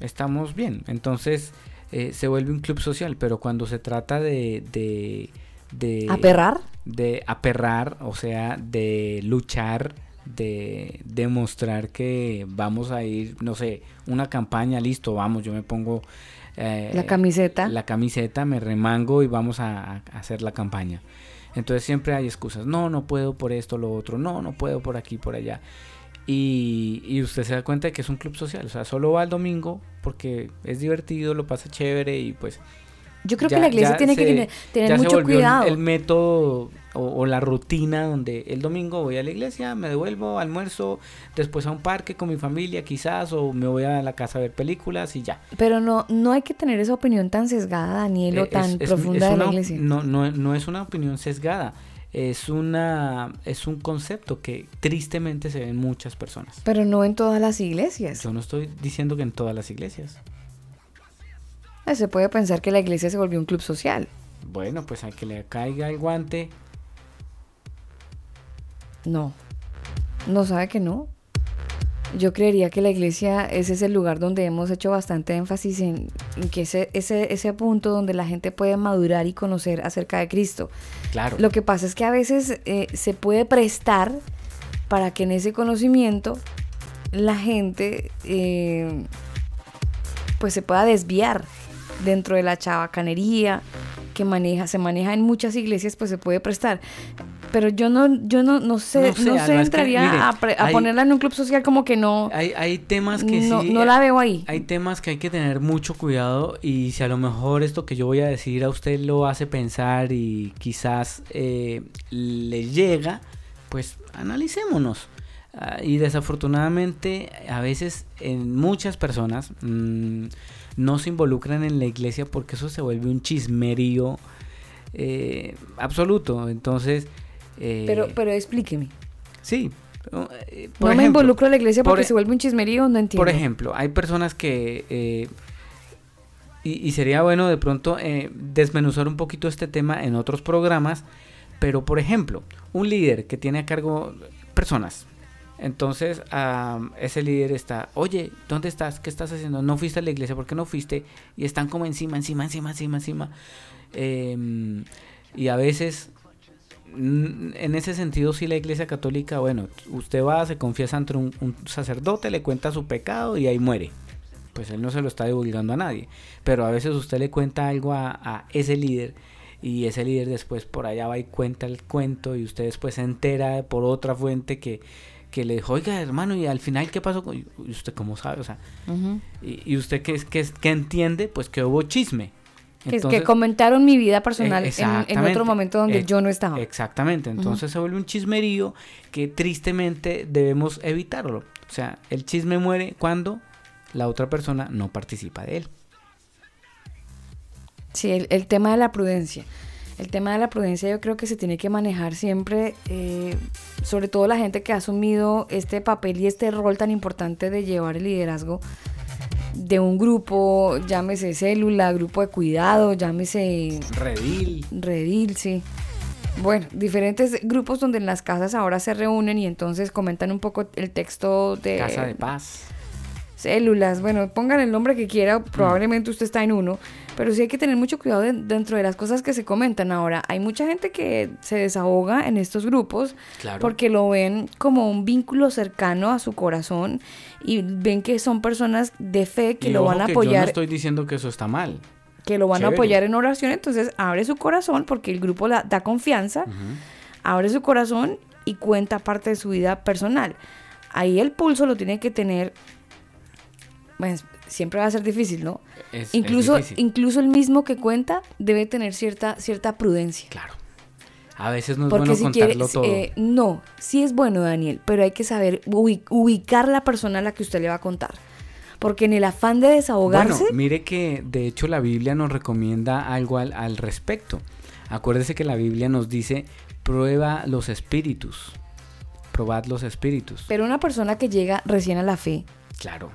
Estamos bien. Entonces eh, se vuelve un club social, pero cuando se trata de... de, de ¿Aperrar? De aperrar, o sea, de luchar, de demostrar que vamos a ir, no sé, una campaña, listo, vamos, yo me pongo... eh, La camiseta. La camiseta, me remango y vamos a, a hacer la campaña. Entonces siempre hay excusas. No, no puedo por esto, lo otro. No, no puedo por aquí, por allá. Y, y usted se da cuenta de que es un club social. O sea, solo va el domingo porque es divertido, lo pasa chévere y pues... Yo creo que la iglesia tiene que tener- mucho cuidado. El, método o, o la rutina donde el domingo voy a la iglesia, me devuelvo, almuerzo, después a un parque con mi familia quizás o me voy a la casa a ver películas y ya. Pero no, no hay que tener esa opinión tan sesgada, Daniel, o Eh, tan es- profunda es de la iglesia. No, no, no es una opinión sesgada, es, una, es un concepto que tristemente se ve en muchas personas. Pero no en todas las iglesias. Yo no estoy diciendo que en todas las iglesias. Eh, Se puede pensar que la iglesia se volvió un club social. Bueno, pues a que le caiga el guante. No. ¿No sabe que no? Yo creería que la iglesia ese es el lugar donde hemos hecho bastante énfasis en, en que ese, ese, ese punto donde la gente puede madurar y conocer acerca de Cristo. Claro. Lo que pasa es que a veces eh, se puede prestar para que en ese conocimiento la gente eh, pues se pueda desviar dentro de la chabacanería que maneja, se maneja en muchas iglesias, pues se puede prestar. Pero yo no, yo no, no sé, No sé, no sé, Alba, es que, entraría mire, a, pre- a hay- ponerla en un club social como que no. Hay, hay temas que no, sí. no la veo ahí. Hay temas que hay que tener mucho cuidado y si a lo mejor esto que yo voy a decir a usted lo hace pensar y quizás eh, le llega, pues analicémonos. Ah, y desafortunadamente a veces en muchas personas mm, no se involucran en la iglesia porque eso se vuelve un chismerío eh, absoluto. Entonces... eh, Pero, pero explíqueme. Sí. eh, no me involucro en la iglesia porque por se vuelve un chismerío, no entiendo. por ejemplo, hay personas que, eh, y, y sería bueno de pronto desmenuzar un poquito este tema en otros programas, pero por ejemplo, un líder que tiene a cargo personas, entonces am, ese líder está, oye, ¿dónde estás? ¿Qué estás haciendo? No fuiste a la iglesia, ¿por qué no fuiste? Y están como encima, encima, encima, encima, encima. Em, y a veces En ese sentido, sí, la Iglesia Católica, bueno, usted va, se confiesa ante un, un sacerdote, le cuenta su pecado y ahí muere. Pues él no se lo está divulgando a nadie. Pero a veces usted le cuenta algo a, a ese líder y ese líder después por allá va y cuenta el cuento y usted después se entera por otra fuente que, que le dijo, oiga hermano, y al final, ¿qué pasó? con-?" Y usted cómo sabe, o sea, y usted que, que, que entiende, pues que hubo chisme. Que, comentaron mi vida personal eh, en, en otro momento donde Ex- yo no estaba. Exactamente, entonces se vuelve un chismerío que tristemente debemos evitarlo. O sea, el chisme muere cuando la otra persona no participa de él. Sí, el, el tema de la prudencia. El tema de la prudencia yo creo que se tiene que manejar siempre, eh, sobre todo la gente que ha asumido este papel y este rol tan importante de llevar el liderazgo de un grupo, llámese célula, grupo de cuidado, llámese Redil. redil, sí. Bueno, diferentes grupos donde en las casas ahora se reúnen y entonces comentan un poco el texto de Casa de paz. células, bueno, pongan el nombre que quiera, probablemente usted está en uno, pero sí hay que tener mucho cuidado de- dentro de las cosas que se comentan ahora. Hay mucha gente que se desahoga en estos grupos Claro. porque lo ven como un vínculo cercano a su corazón y ven que son personas de fe que Y lo van a que Yo no apoyar estoy diciendo que eso está mal. que lo van a Chévere. apoyar en oración, entonces abre su corazón porque el grupo la, da confianza, abre su corazón y cuenta parte de su vida personal. Ahí el pulso lo tiene que tener, pues siempre va a ser difícil, ¿no? Es- es incluso, difícil. incluso el mismo que cuenta debe tener cierta, cierta prudencia. Claro. A veces no es Porque bueno si contarlo todo. eh, no, sí es bueno, Daniel, pero hay que saber ubi- ubicar la persona a la que usted le va a contar. Porque en el afán de desahogarse, Bueno, mire que de hecho la Biblia nos recomienda algo al, al respecto. Acuérdese que la Biblia nos dice, prueba los espíritus. Probad los espíritus. pero una persona que llega recién a la fe, Claro.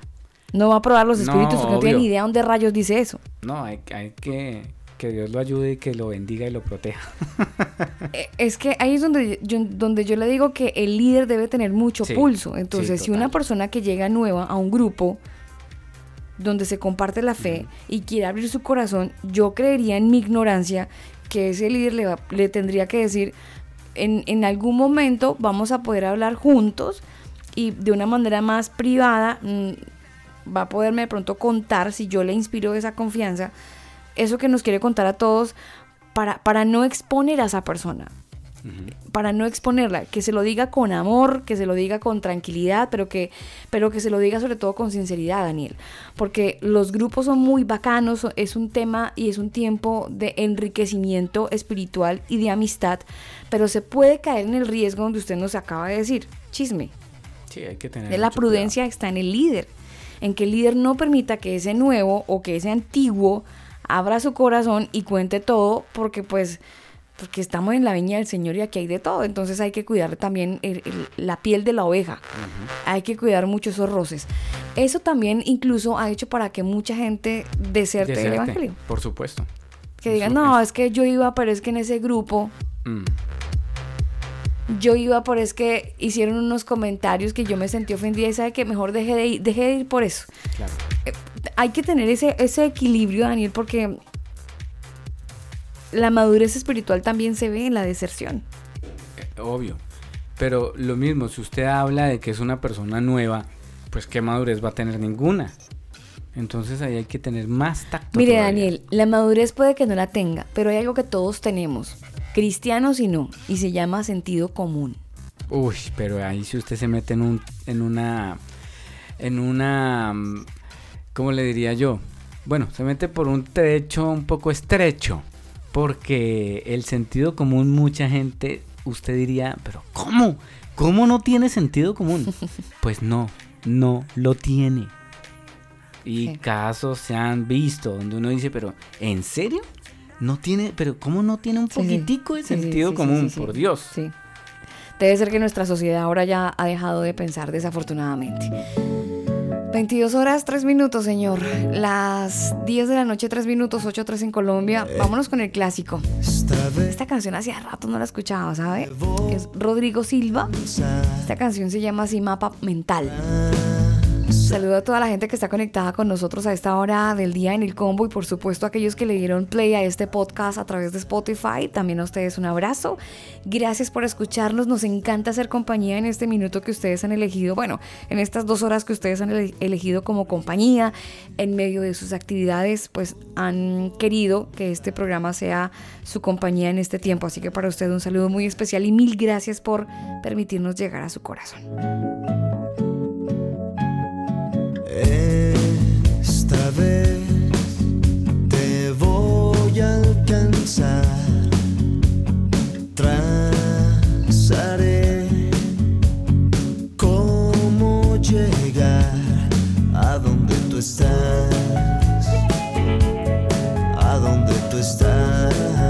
No va a probar los No, espíritus porque no tiene obvio. ni idea dónde rayos dice eso. No, hay, hay que que Dios lo ayude y que lo bendiga y lo proteja. Eh, Es que ahí es donde yo, donde yo le digo que el líder debe tener mucho Sí, pulso. sí, Entonces, si una persona que llega nueva a un grupo donde se comparte la fe y quiere abrir su corazón, yo creería en mi ignorancia que ese líder le, va- le tendría que decir, en, en algún momento vamos a poder hablar juntos y de una manera más privada mm, va a poderme de pronto contar si yo le inspiro esa confianza, eso que nos quiere contar a todos para, para no exponer a esa persona para no exponerla, que se lo diga con amor, que se lo diga con tranquilidad, pero que, pero que se lo diga sobre todo con sinceridad, Daniel. Porque los grupos son muy bacanos, es un tema y es un tiempo de enriquecimiento espiritual y de amistad, pero se puede caer en el riesgo donde usted nos acaba de decir, chisme. Sí, hay que tener La prudencia está en el líder, en que el líder no permita que ese nuevo o que ese antiguo abra su corazón y cuente todo, porque pues porque estamos en la viña del Señor y aquí hay de todo, entonces hay que cuidar también el- el- la piel de la oveja, hay que cuidar mucho esos roces. Eso también incluso ha hecho para que mucha gente deserte del Deserte, Evangelio. Por supuesto. Que digan, no, es que yo iba, pero es que en ese grupo Mm. Yo iba por es que hicieron unos comentarios que yo me sentí ofendida y sabe que mejor dejé de ir, dejé de ir por eso. Claro. Eh, hay que tener ese, ese equilibrio, Daniel, porque la madurez espiritual también se ve en la deserción. Obvio. Pero lo mismo, si usted habla de que es una persona nueva, pues qué madurez va a tener ninguna. Entonces ahí hay que tener más tacto. Mire, todavía. Daniel, la madurez puede que no la tenga, pero hay algo que todos tenemos, cristianos y no, y se llama sentido común. Uy, pero ahí si usted se mete en un, en una, en una, mm, ¿cómo le diría yo? Bueno, se mete por un trecho un poco estrecho, porque el sentido común mucha gente, usted diría, pero ¿cómo? ¿Cómo no tiene sentido común? Pues no, no lo tiene. Y Sí. casos se han visto donde uno dice, pero ¿en serio? No tiene, pero ¿cómo no tiene un Sí, poquitico de sentido sí, sí, común? sí, sí. Por Dios. Sí. Debe ser que nuestra sociedad ahora ya ha dejado de pensar desafortunadamente. 22 horas, 3 minutos, señor. Las 10 de la noche, 3 minutos, 8, 3 en Colombia. Vámonos con el clásico. Esta canción hacía rato no la escuchaba, ¿sabe? Es Rodrigo Silva. Esta canción se llama así Mapa Mental. Saludo a toda la gente que está conectada con nosotros a esta hora del día en el combo y por supuesto a aquellos que le dieron play a este podcast a través de Spotify. También a ustedes un abrazo. Gracias por escucharnos. Nos encanta hacer compañía en este minuto que ustedes han elegido. Bueno, en estas dos horas que ustedes han ele- elegido como compañía en medio de sus actividades, pues han querido que este programa sea su compañía en este tiempo. Así que para usted un saludo muy especial y mil gracias por permitirnos llegar a su corazón. Esta vez te voy a alcanzar. Trazaré cómo llegar a donde tú estás. A donde tú estás.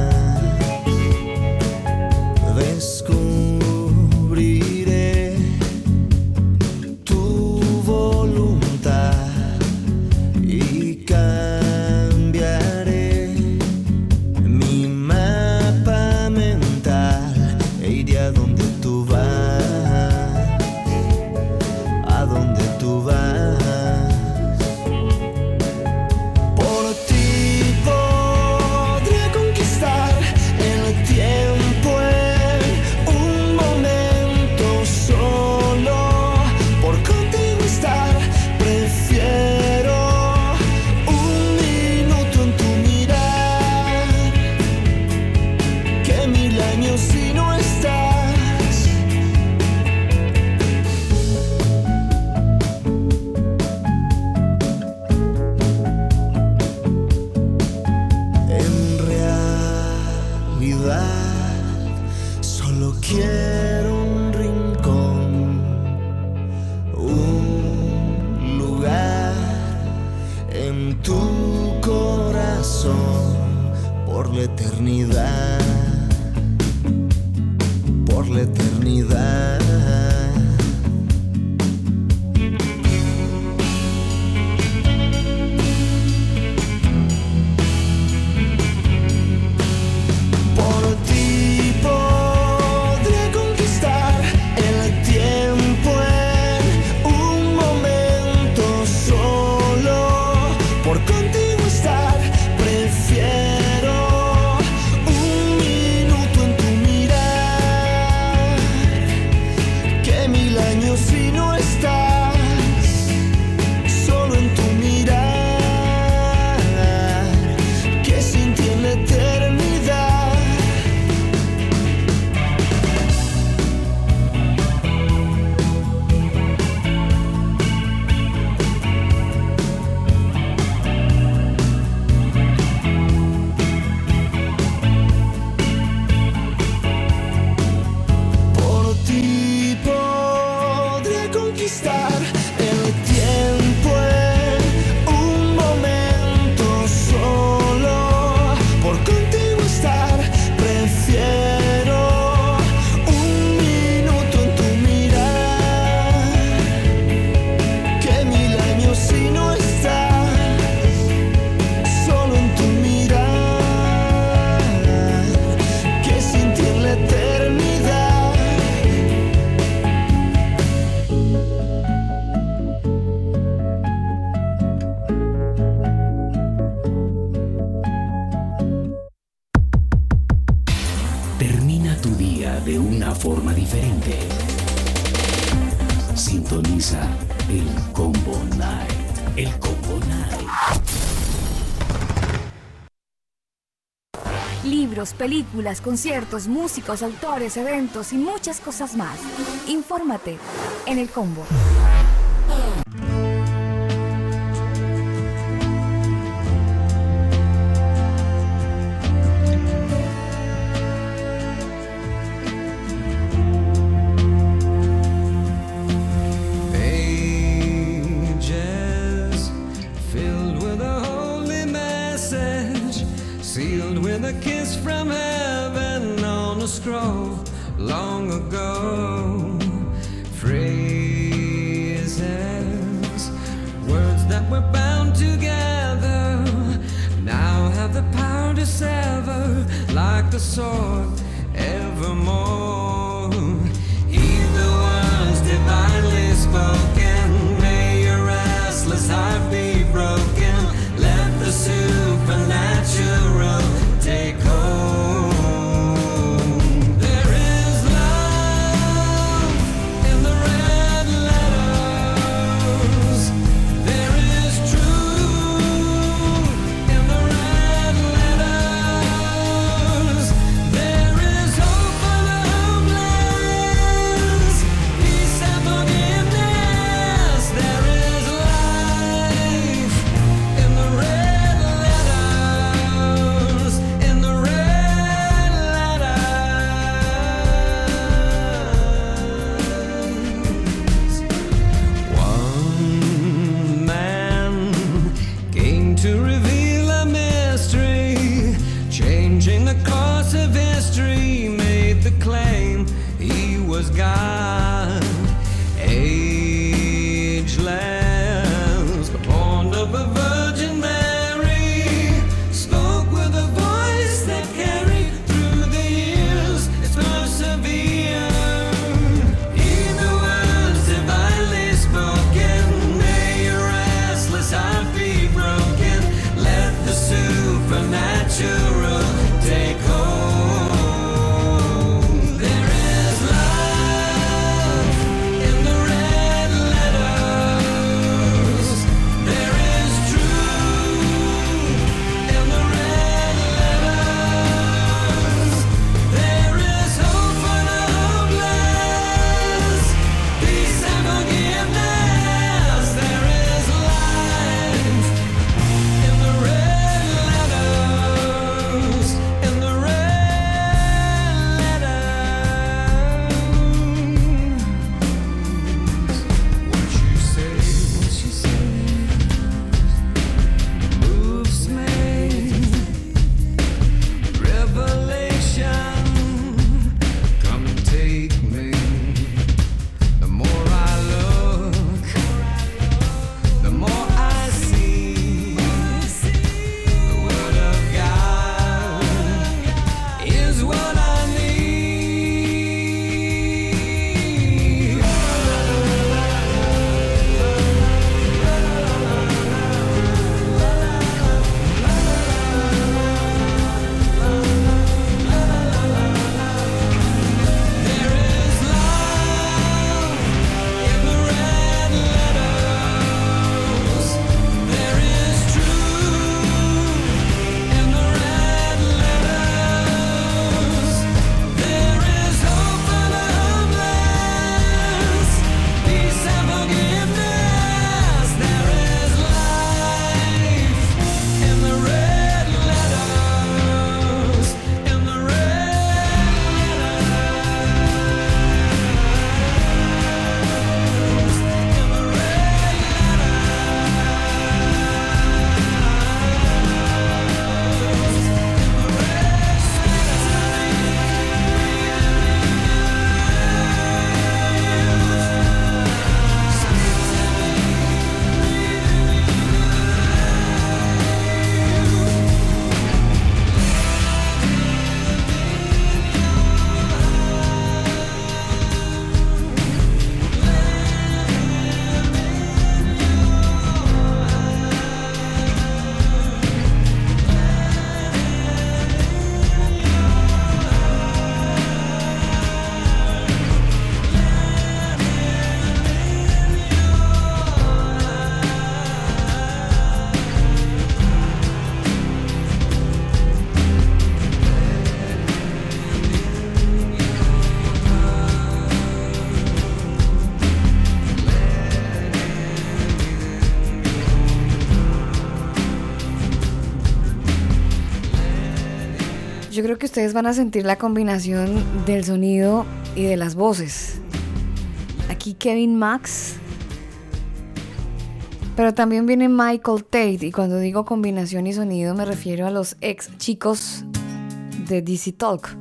películas, conciertos, músicos, autores, eventos y muchas cosas más. Infórmate en el combo. Creo que ustedes van a sentir la combinación del sonido y de las voces. Aquí Kevin Max. Pero también viene Michael Tate. Y cuando digo combinación y sonido me refiero a los ex chicos de DC Talk.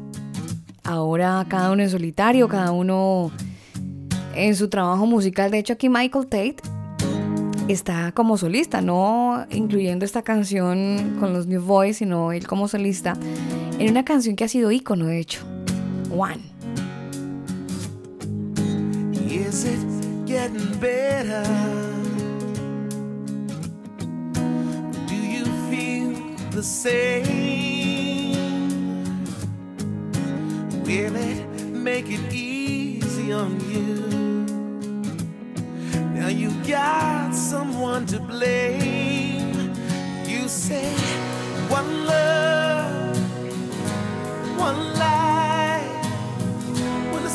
Ahora cada uno en solitario, cada uno en su trabajo musical. De hecho aquí Michael Tate está como solista, no incluyendo esta canción con los New Boys, sino él como solista en una canción que ha sido ícono, de hecho, One. Is it getting better? Do you feel the same? Will it make it easy on you? Now you got someone to blame. You say one love,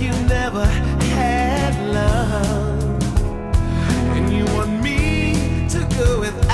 You never had love. And you want me to go without.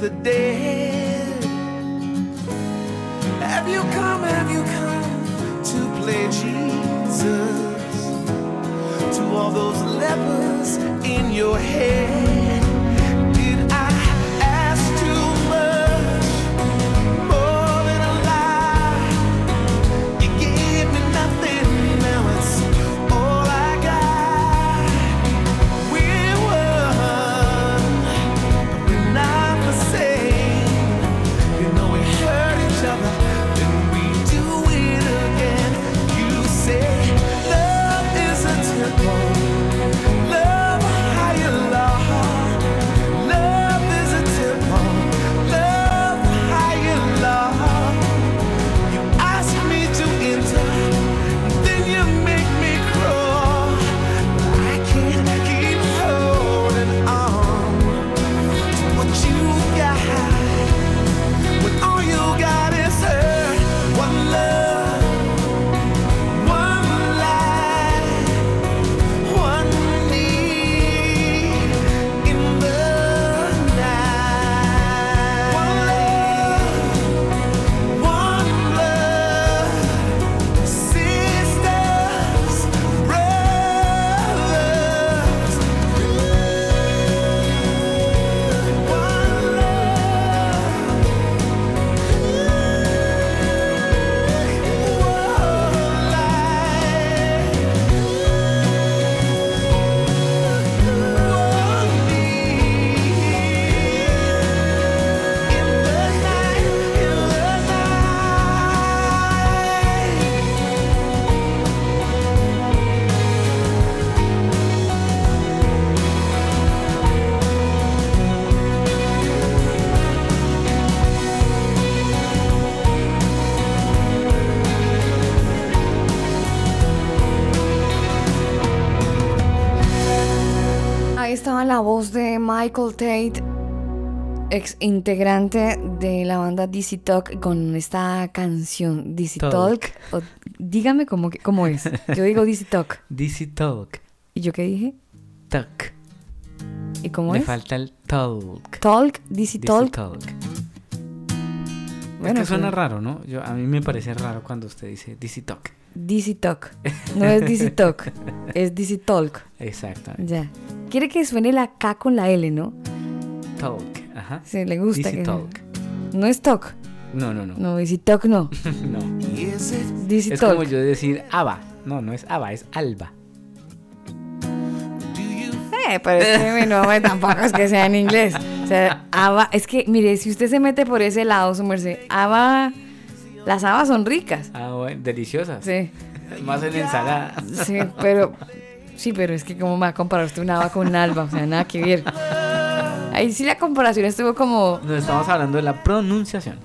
The dead? Michael Tate, ex integrante de la banda DC Talk, con esta canción DC Talk. Talk, o dígame cómo, cómo es. Yo digo DC Talk. DC Talk. ¿Y yo qué dije? Talk. ¿Y cómo Le es? falta el talk. Talk, DC DC Talk. talk. Bueno, es que suena pues- raro, ¿no? Yo, a mí me parece raro cuando usted dice DC Talk. DC Talk. No es DC Talk, es DC Talk. Exactamente. Ya. Quiere que suene la K con la L, ¿no? Talk. Ajá. Sí, le gusta. DC que- Talk. No es Talk. No, no, no. No, DC Talk no. no. DC Es Talk. como yo decir Ava. No, no es Ava, es Alba. Eh, pero es que no, hombre, tampoco es que sea en inglés. O sea, haba, es que, mire, si usted se mete por ese lado, su merced, haba, las habas son ricas. Ah, bueno, deliciosas. Sí. Más en ensalada. Sí, pero, sí, pero es que cómo me va a comparar usted una haba con un alba, o sea, nada que ver. Ahí sí la comparación estuvo como, No estamos hablando de la pronunciación.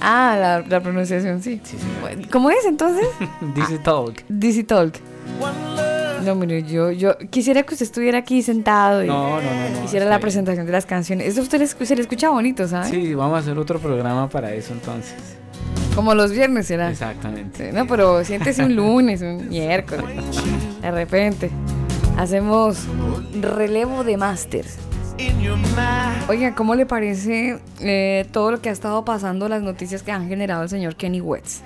ah, la, la pronunciación, sí. Bueno, ¿Cómo es entonces? DC Talk. DC Talk. No, mire, yo, yo quisiera que usted estuviera aquí sentado y No, no, no, no, hiciera la presentación de las canciones. Eso a usted le escu- se le escucha bonito, ¿sabes? Sí, vamos a hacer otro programa para eso entonces. Como los viernes será. Exactamente. No, pero siéntese un lunes, un miércoles. De repente. Hacemos relevo de másters. Oiga, ¿cómo le parece eh, todo lo que ha estado pasando, las noticias que han generado el señor Kenny Wetz?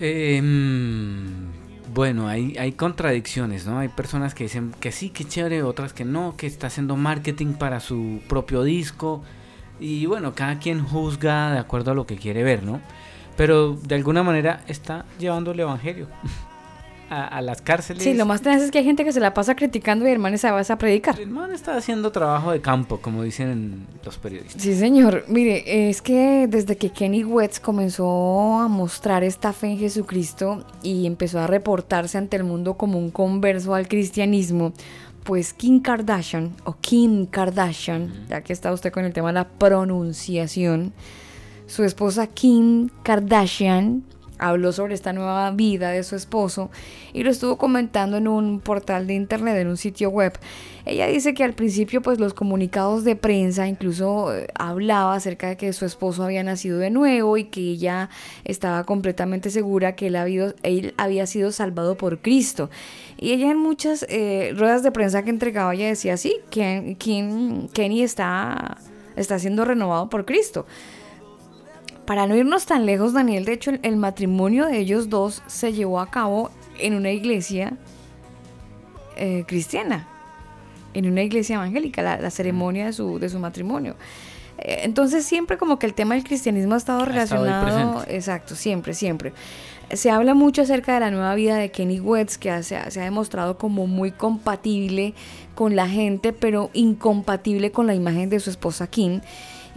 Eh, mm, bueno, hay, hay contradicciones, ¿no? Hay personas que dicen que sí, que chévere, otras que no, que está haciendo marketing para su propio disco. Y bueno, cada quien juzga de acuerdo a lo que quiere ver, ¿no? Pero de alguna manera está llevando el evangelio a, a las cárceles. Sí, lo más tenaz es que hay gente que se la pasa criticando y el hermano se va a predicar. El man está haciendo trabajo de campo, como dicen los periodistas. Sí, señor. Mire, es que desde que Kenny Wetz comenzó a mostrar esta fe en Jesucristo y empezó a reportarse ante el mundo como un converso al cristianismo, pues Kim Kardashian, o Kim Kardashian, ya que está usted con el tema de la pronunciación, su esposa Kim Kardashian habló sobre esta nueva vida de su esposo y lo estuvo comentando en un portal de internet, en un sitio web. Ella dice que al principio pues los comunicados de prensa incluso eh, hablaba acerca de que su esposo había nacido de nuevo y que ella estaba completamente segura que él, había, él había sido salvado por Cristo. Y ella en muchas eh, ruedas de prensa que entregaba ella decía, sí, Ken- Ken- Kenny está, está siendo renovado por Cristo. Para no irnos tan lejos, Daniel, de hecho, el, el matrimonio de ellos dos se llevó a cabo en una iglesia eh, cristiana, en una iglesia evangélica, la, la ceremonia de su, de su matrimonio. Eh, Entonces siempre como que el tema del cristianismo ha estado Ha estado ahí relacionado, exacto, siempre, siempre. Se habla mucho acerca de la nueva vida de Kenny Wetz, que ha- se ha, se ha demostrado como muy compatible con la gente, pero incompatible con la imagen de su esposa Kim.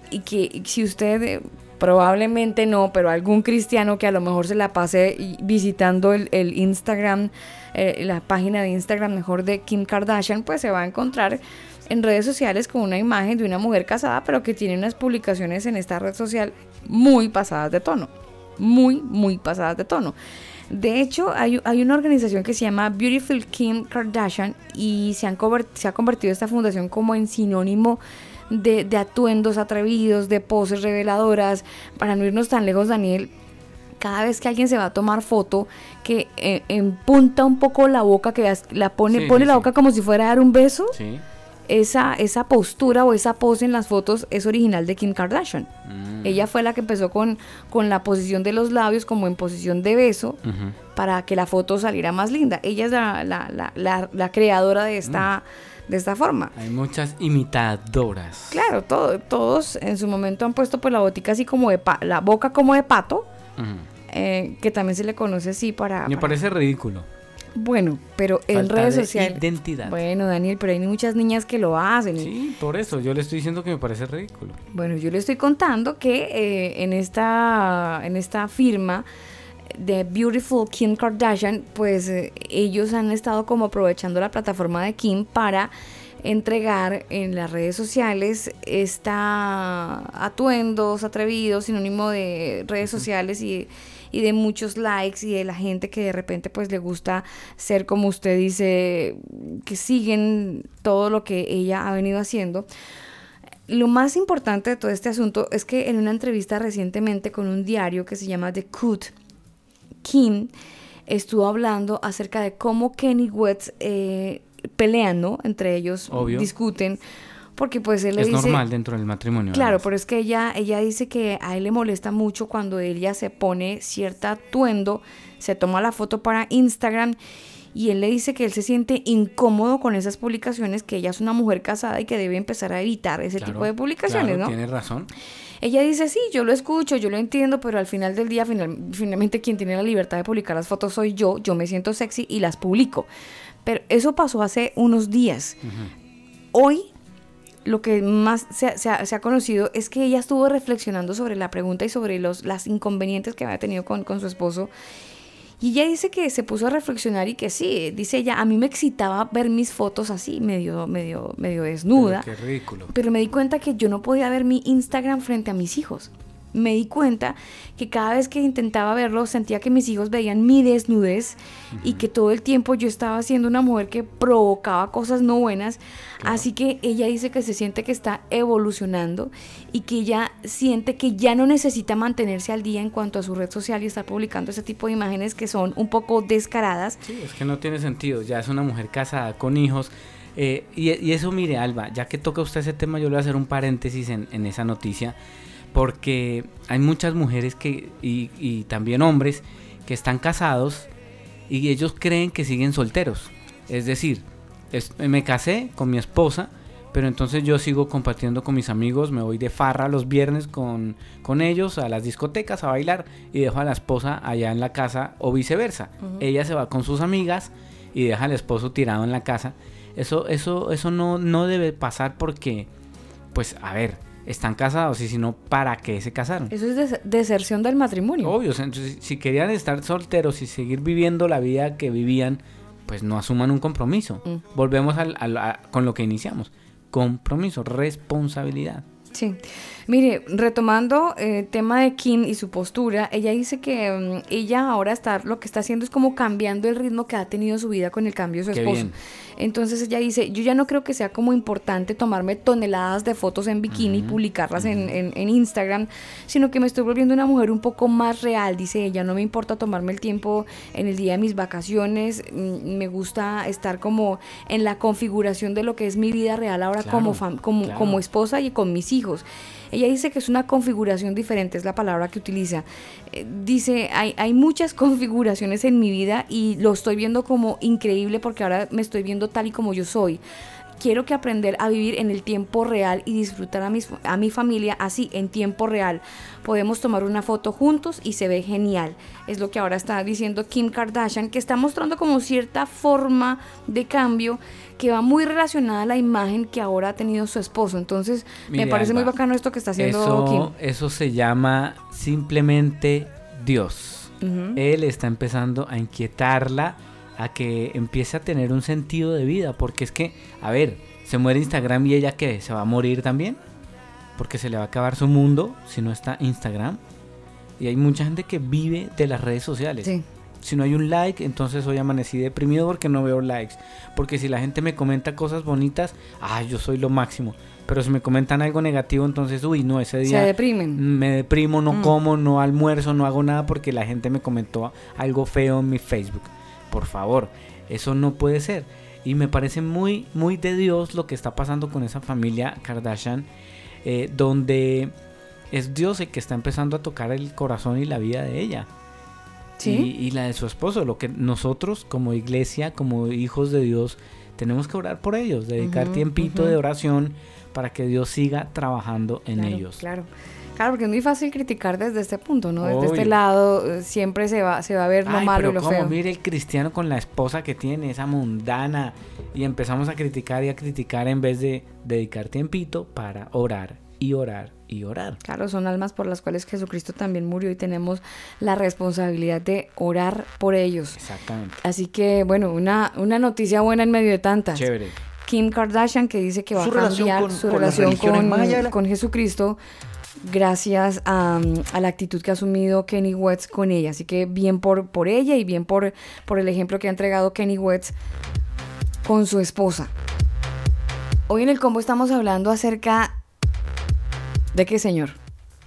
Y que si usted, eh, probablemente no, pero algún cristiano que a lo mejor se la pase visitando el, Instagram, eh, la página de Instagram mejor de Kim Kardashian, pues se va a encontrar en redes sociales con una imagen de una mujer casada, pero que tiene unas publicaciones en esta red social muy pasadas de tono. Muy, muy pasadas de tono. De hecho, hay, hay una organización que se llama Beautiful Kim Kardashian y se, han se ha convertido esta fundación como en sinónimo de, de atuendos atrevidos, de poses reveladoras. Para no irnos tan lejos, Daniel, cada vez que alguien se va a tomar foto, que eh, empunta un poco la boca, que la pone, Sí, pone sí, la sí. boca como si fuera a dar un beso, Sí. esa, esa postura o esa pose en las fotos es original de Kim Kardashian. Mm. Ella fue la que empezó con, con la posición de los labios como en posición de beso para que la foto saliera más linda. Ella es la, la, la, la- la creadora de esta, de esta forma. Hay muchas imitadoras. Claro, todo- todos en su momento han puesto pues la botica así como de pa- la boca como de pato, eh, que también se le conoce así para... Me para- parece ridículo. Bueno, pero en redes de sociales... identidad. Bueno, Daniel, pero hay muchas niñas que lo hacen. Sí, por eso yo le estoy diciendo que me parece ridículo. Bueno, yo le estoy contando que eh, en, esta, en esta firma de Beautiful Kim Kardashian, pues eh, ellos han estado como aprovechando la plataforma de Kim para entregar en las redes sociales esta atuendos atrevidos, sinónimo de redes sociales y, y de muchos likes y de la gente que de repente pues le gusta ser como usted dice, que siguen todo lo que ella ha venido haciendo. Lo más importante de todo este asunto es que en una entrevista recientemente con un diario que se llama The Cut, Kim estuvo hablando acerca de cómo Kenny West eh, pelean, ¿no? Entre ellos Obvio. discuten. Porque pues él le Es dice... normal dentro del matrimonio. Claro, pero es que ella, ella dice que a él le molesta mucho cuando ella se pone cierta atuendo, se toma la foto para Instagram y él le dice que él se siente incómodo con esas publicaciones, que ella es una mujer casada y que debe empezar a evitar ese Claro, tipo de publicaciones, claro, ¿no? Tienes razón. Ella dice, sí, yo lo escucho, yo lo entiendo, pero al final del día, final- finalmente quien tiene la libertad de publicar las fotos soy yo, yo me siento sexy y las publico. Pero eso pasó hace unos días. Hoy lo que más se, ha- se ha, se ha conocido es que ella estuvo reflexionando sobre la pregunta y sobre los las inconvenientes que había tenido con, con su esposo. Y ella dice que se puso a reflexionar y que sí, dice ella, a mí me excitaba ver mis fotos así, medio, medio, medio desnuda. Pero qué ridículo. Pero me di cuenta que yo no podía ver mi Instagram frente a mis hijos. Me di cuenta que cada vez que intentaba verlo sentía que mis hijos veían mi desnudez y que todo el tiempo yo estaba siendo una mujer que provocaba cosas no buenas. Así que ella dice que se siente que está evolucionando y que ella siente que ya no necesita mantenerse al día en cuanto a su red social y estar publicando ese tipo de imágenes que son un poco descaradas. Es que no tiene sentido. Ya es una mujer casada con hijos. eh, y, y eso, mire, Alba, ya que toca usted ese tema, yo le voy a hacer un paréntesis en, en esa noticia. Porque hay muchas mujeres que, y, y también hombres que están casados y ellos creen que siguen solteros. Es decir, es- me casé con mi esposa, pero entonces yo sigo compartiendo con mis amigos, me voy de farra los viernes con, con ellos a las discotecas a bailar y dejo a la esposa allá en la casa o viceversa. Ella se va con sus amigas y deja al esposo tirado en la casa. Eso, eso, eso no, no debe pasar porque, pues, a ver, están casados y si no, ¿para qué se casaron? Eso es des- deserción del matrimonio. Obvio, entonces, si querían estar solteros y seguir viviendo la vida que vivían, pues no asuman un compromiso. Mm. Volvemos al- al- a- con lo que iniciamos. Compromiso, responsabilidad. Sí. Mire, retomando el eh, tema de Kim y su postura, ella dice que mm, ella ahora está, lo que está haciendo es como cambiando el ritmo que ha tenido su vida con el cambio de su Qué esposo. bien. Entonces ella dice, yo ya no creo que sea como importante tomarme toneladas de fotos en bikini y publicarlas en, en- en Instagram, sino que me estoy volviendo una mujer un poco más real, dice ella, no me importa tomarme el tiempo en el día de mis vacaciones, mm, me gusta estar como en la configuración de lo que es mi vida real ahora Claro, como, fam- como, claro. como esposa y con mis hijos. Ella dice que es una configuración diferente, es la palabra que utiliza. Eh, dice, hay, hay muchas configuraciones en mi vida y lo estoy viendo como increíble porque ahora me estoy viendo tal y como yo soy. Quiero que aprender a vivir en el tiempo real y disfrutar a, mis, a mi familia así, en tiempo real. Podemos tomar una foto juntos y se ve genial. Es lo que ahora está diciendo Kim Kardashian, que está mostrando como cierta forma de cambio que va muy relacionada a la imagen que ahora ha tenido su esposo. Entonces, me parece muy bacano esto que está haciendo eso, Kim. eso se llama simplemente Dios. Él está empezando a inquietarla a que empiece a tener un sentido de vida. Porque es que, a ver, se muere Instagram y ella que se va a morir también. Porque se le va a acabar su mundo si no está Instagram. Y hay mucha gente que vive de las redes sociales. Sí. Si no hay un like, entonces hoy amanecí deprimido porque no veo likes. Porque si la gente me comenta cosas bonitas, ah, yo soy lo máximo. Pero si me comentan algo negativo, entonces, uy, no, ese Se día deprimen. me deprimo, no Mm. como, no almuerzo, no hago nada porque la gente me comentó algo feo en mi Facebook. Por favor, eso no puede ser. Y me parece muy, muy de Dios lo que está pasando con esa familia Kardashian, eh, donde es Dios el que está empezando a tocar el corazón y la vida de ella. Sí. Y, y la de su esposo, lo que nosotros como iglesia, como hijos de Dios, tenemos que orar por ellos, dedicar tiempito de oración para que Dios siga trabajando en Claro, ellos. Claro. Claro, porque es muy fácil criticar desde este punto, ¿no? Desde este lado eh, siempre se va, se va a ver lo Ay, malo y pero lo cómo, feo. mire el cristiano con la esposa que tiene, esa mundana, y empezamos a criticar y a criticar en vez de dedicar tiempito para orar y orar y orar. Claro, son almas por las cuales Jesucristo también murió y tenemos la responsabilidad de orar por ellos. Exactamente. Así que, bueno, una, una noticia buena en medio de tantas. Chévere. Kim Kardashian que dice que va a cambiar con- su con relación con, la- con Jesucristo gracias a, la actitud que ha asumido Kenny West con ella. Así que bien por, por ella y bien por, por el ejemplo que ha entregado Kenny West con su esposa. Hoy en el combo estamos hablando acerca de qué, señor.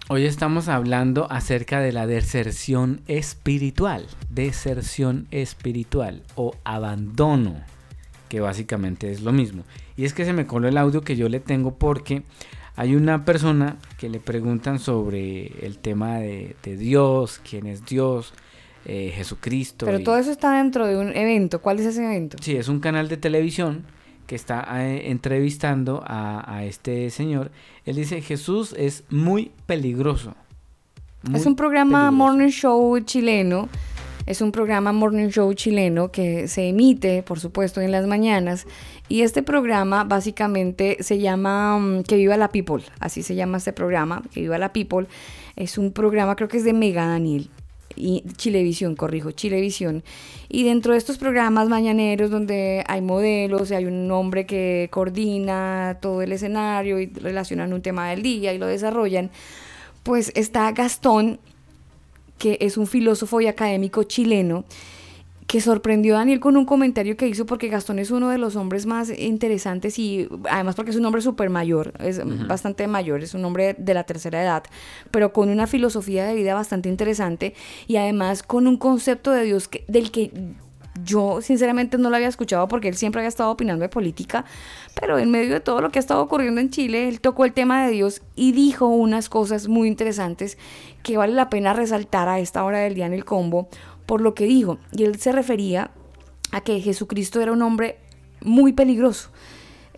Hoy estamos hablando acerca de la deserción espiritual, deserción espiritual o abandono, que básicamente es lo mismo. Y es que se me coló el audio que yo le tengo porque hay una persona que le preguntan sobre el tema de, de Dios, quién es Dios, eh, Jesucristo. Pero y- todo eso está dentro de un evento. ¿Cuál es ese evento? Sí, es un canal de televisión que está eh, entrevistando a, a este señor. Él dice, Jesús es muy peligroso. Muy es un programa peligroso. morning show chileno. Es un programa morning show chileno que se emite, por supuesto, en las mañanas. Y este programa básicamente se llama mm, Que Viva la People. Así se llama este programa, Que Viva la People. Es un programa, creo que es de Mega Daniel. Y Chilevisión, corrijo, Chilevisión. Y dentro de estos programas mañaneros donde hay modelos y hay un hombre que coordina todo el escenario y relacionan un tema del día y lo desarrollan, pues está Gastón, que es un filósofo y académico chileno, que sorprendió a Daniel con un comentario que hizo porque Gastón es uno de los hombres más interesantes y además porque es un hombre súper mayor, es bastante mayor, es un hombre de la tercera edad, pero con una filosofía de vida bastante interesante y además con un concepto de Dios que, del que yo sinceramente no lo había escuchado porque él siempre había estado opinando de política, pero en medio de todo lo que ha estado ocurriendo en Chile, él tocó el tema de Dios y dijo unas cosas muy interesantes que vale la pena resaltar a esta hora del día en el combo por lo que dijo. Y él se refería a que Jesucristo era un hombre muy peligroso.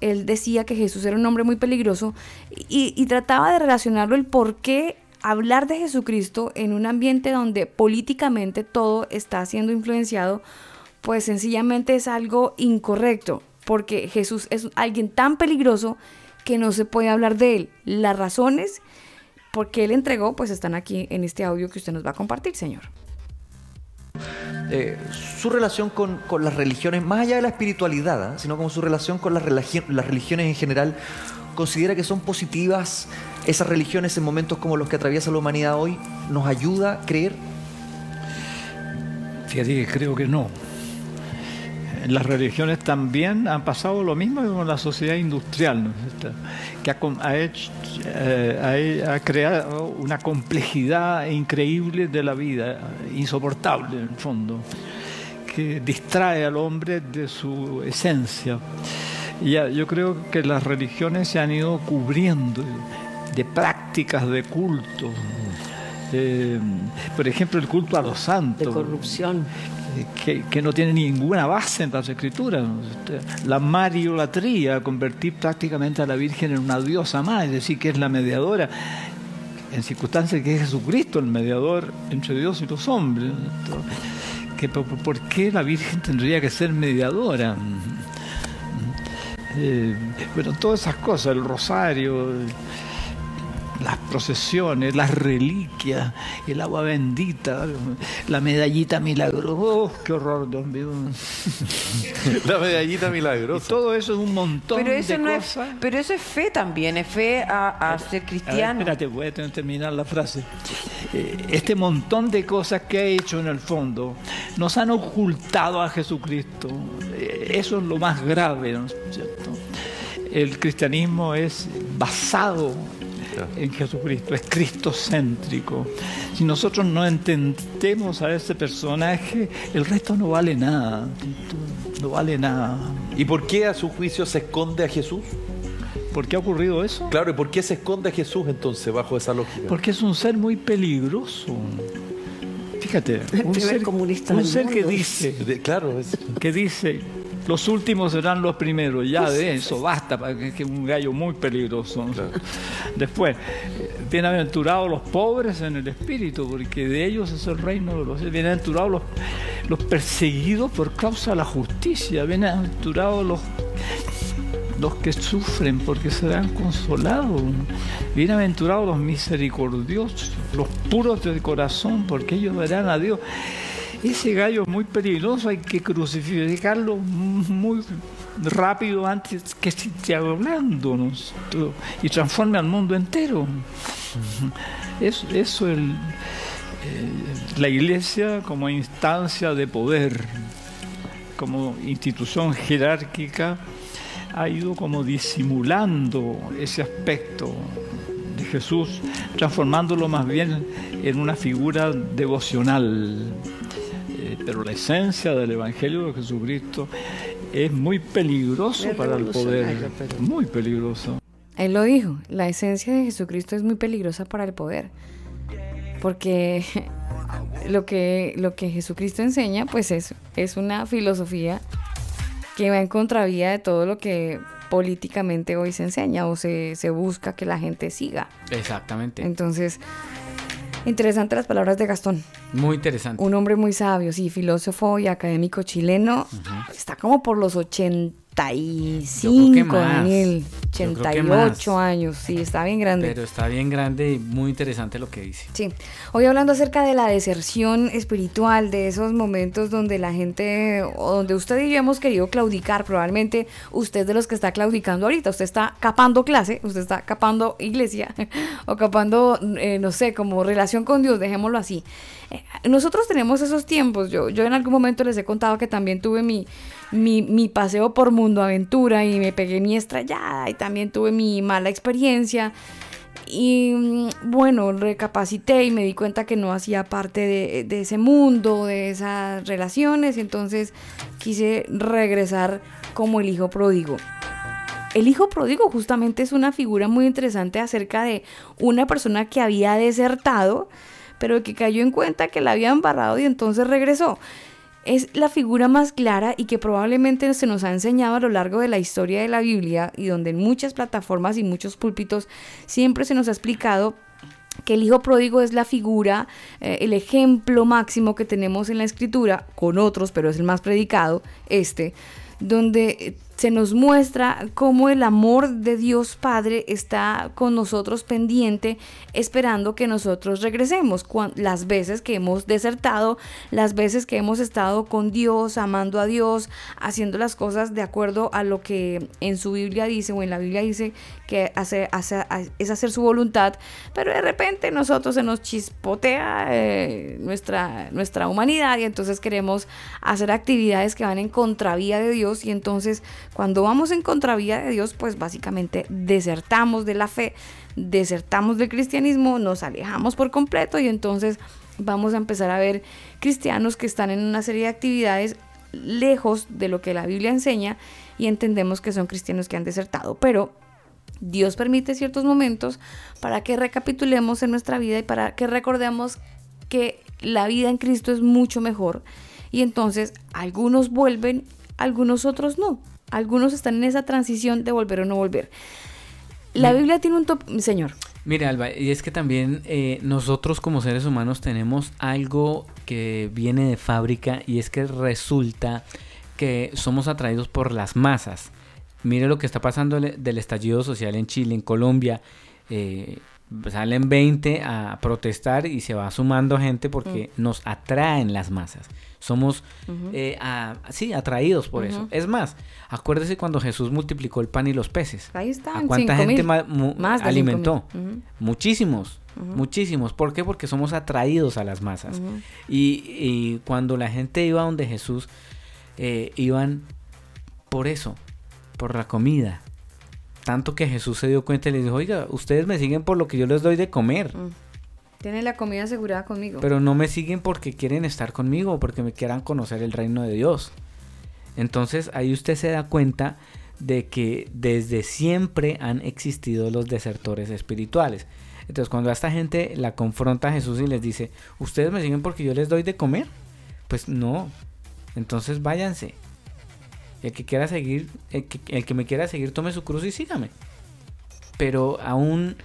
Él decía que Jesús era un hombre muy peligroso y, y trataba de relacionarlo el por qué hablar de Jesucristo en un ambiente donde políticamente todo está siendo influenciado, pues sencillamente es algo incorrecto, porque Jesús es alguien tan peligroso que no se puede hablar de él. Las razones por qué él entregó, pues están aquí en este audio que usted nos va a compartir, señor. eh, su relación con, con las religiones, más allá de la espiritualidad, ¿ah? sino como su relación con las, religi- las religiones en general, considera que son positivas esas religiones en momentos como los que atraviesa la humanidad hoy, nos ayuda a creer. Fíjate que creo que no. En las religiones también han pasado lo mismo con la sociedad industrial, que ha, com- ha hecho, eh, ha, ha creado una complejidad increíble de la vida, insoportable en el fondo, que distrae al hombre de su esencia. Y ya, yo creo que las religiones se han ido cubriendo de prácticas de culto. Eh, por ejemplo, el culto a los santos. De corrupción. Que, no tiene ninguna base en las escrituras. La mariolatría, convertir prácticamente a la Virgen en una diosa más, es decir, que es la mediadora, en circunstancias que es Jesucristo el mediador entre Dios y los hombres. Que, por, por qué la Virgen tendría que ser mediadora? Eh, bueno, todas esas cosas, el rosario, las procesiones, las reliquias, el agua bendita, la medallita milagrosa. ¡Oh, qué horror, Dios mío! La medallita milagrosa. Y todo eso es un montón Pero eso, de no es, cosas. pero eso es fe también, es fe a, a ser A ver, cristiano. espérate, voy a tener que terminar la frase. Eh, este montón de cosas que ha hecho en el fondo nos han ocultado a Jesucristo. Eh, eso es lo más grave, ¿no es cierto? El cristianismo es basado en Jesucristo, es cristocéntrico. Si nosotros no entendemos a ese personaje, el resto no vale nada. No vale nada. ¿Y por qué a su juicio se esconde a Jesús? ¿Por qué ha ocurrido eso? Claro, ¿y por qué se esconde a Jesús entonces bajo esa lógica? Porque es un ser muy peligroso. Fíjate, un ser, comunista un ser que dice, claro, que dice, los últimos serán los primeros. Ya de eso basta, para que es un gallo muy peligroso. Después, eh, bienaventurados los pobres en el espíritu, porque de ellos es el reino de los cielos. Bienaventurados los, los perseguidos por causa de la justicia. Bienaventurados los los que sufren porque serán consolados. Bienaventurados los misericordiosos, los puros del corazón, porque ellos verán a Dios. Ese gallo es muy peligroso, hay que crucificarlo muy rápido antes que esté hablando ¿no? y transforme al mundo entero. Eso, eso es eh, la iglesia como instancia de poder, como institución jerárquica, ha ido como disimulando ese aspecto de Jesús, transformándolo más bien en una figura devocional. Eh, pero la esencia del Evangelio de Jesucristo es muy peligroso Es para el poder, pero- muy peligroso. Él lo dijo, la esencia de Jesucristo es muy peligrosa para el poder. Porque lo que, lo que Jesucristo enseña, pues es, es una filosofía que va en contravía de todo lo que políticamente hoy se enseña o se, se busca que la gente siga. Exactamente. Entonces, interesante las palabras de Gastón. Muy interesante. Un hombre muy sabio, sí, filósofo y académico chileno. Está como por los 85, más. Daniel. Yo creo que 88 más. años, sí, está bien grande. Pero está bien grande y muy interesante lo que dice. Sí, hoy hablando acerca de la deserción espiritual, de esos momentos donde la gente, o donde usted y yo hemos querido claudicar, probablemente usted es de los que está claudicando ahorita, usted está capando clase, usted está capando iglesia, o capando, eh, no sé, como relación con Dios, dejémoslo así. Eh, nosotros tenemos esos tiempos, yo, yo en algún momento les he contado que también tuve mi, mi, mi paseo por Mundo Aventura y me pegué mi estrellada y también tuve mi mala experiencia. Y mm, bueno, recapacité y me di cuenta que no hacía parte de, de ese mundo, de esas relaciones, entonces quise regresar como el hijo pródigo. El hijo pródigo justamente es una figura muy interesante acerca de una persona que había desertado, pero que cayó en cuenta que la había embarrado y entonces regresó. Es la figura más clara y que probablemente se nos ha enseñado a lo largo de la historia de la Biblia y donde en muchas plataformas y muchos púlpitos siempre se nos ha explicado que el hijo pródigo es la figura, eh, el ejemplo máximo que tenemos en la escritura, con otros, pero es el más predicado, este, donde se nos muestra cómo el amor de Dios Padre está con nosotros pendiente, esperando que nosotros regresemos. Las veces que hemos desertado, las veces que hemos estado con Dios, amando a Dios, haciendo las cosas de acuerdo a lo que en su Biblia dice o en la Biblia dice que hace, hace- es hacer su voluntad, pero de repente nosotros se nos chispotea eh, nuestra, nuestra humanidad y entonces queremos hacer actividades que van en contravía de Dios y entonces cuando vamos en contravía de Dios pues básicamente desertamos de la fe, desertamos del cristianismo, nos alejamos por completo y entonces vamos a empezar a ver cristianos que están en una serie de actividades lejos de lo que la Biblia enseña y entendemos que son cristianos que han desertado, pero Dios permite ciertos momentos para que recapitulemos en nuestra vida y para que recordemos que la vida en Cristo es mucho mejor. Y entonces algunos vuelven, algunos otros no. Algunos están en esa transición de volver o no volver. La Biblia tiene un top, señor. Mire, Alba, y es que también eh, nosotros como seres humanos tenemos algo que viene de fábrica y es que resulta que somos atraídos por las masas. Mire lo que está pasando del estallido social en Chile, en Colombia. eh, salen 20 a protestar y se va sumando gente porque nos atraen las masas. Somos Ujú. eh, a- sí, atraídos por eso. Es más, acuérdese cuando Jesús multiplicó el pan y los peces. Ahí está. ¿A cuánta gente ma- mu- Más de alimentó? Muchísimos, muchísimos. ¿Por qué? Porque somos atraídos a las masas. Y cuando la gente iba donde Jesús, eh, iban por eso, por la comida. Tanto que Jesús se dio cuenta y les dijo, oiga, ustedes me siguen por lo que yo les doy de comer. Mm. Tiene la comida asegurada conmigo. Pero no me siguen porque quieren estar conmigo porque me quieran conocer el reino de Dios. Entonces ahí usted se da cuenta de que desde siempre han existido los desertores espirituales. Entonces cuando a esta gente la confronta a Jesús y les dice, ¿ustedes me siguen porque yo les doy de comer? Pues no. Entonces váyanse. El que quiera seguir, el que, el que me quiera seguir, tome su cruz y sígame. Pero aún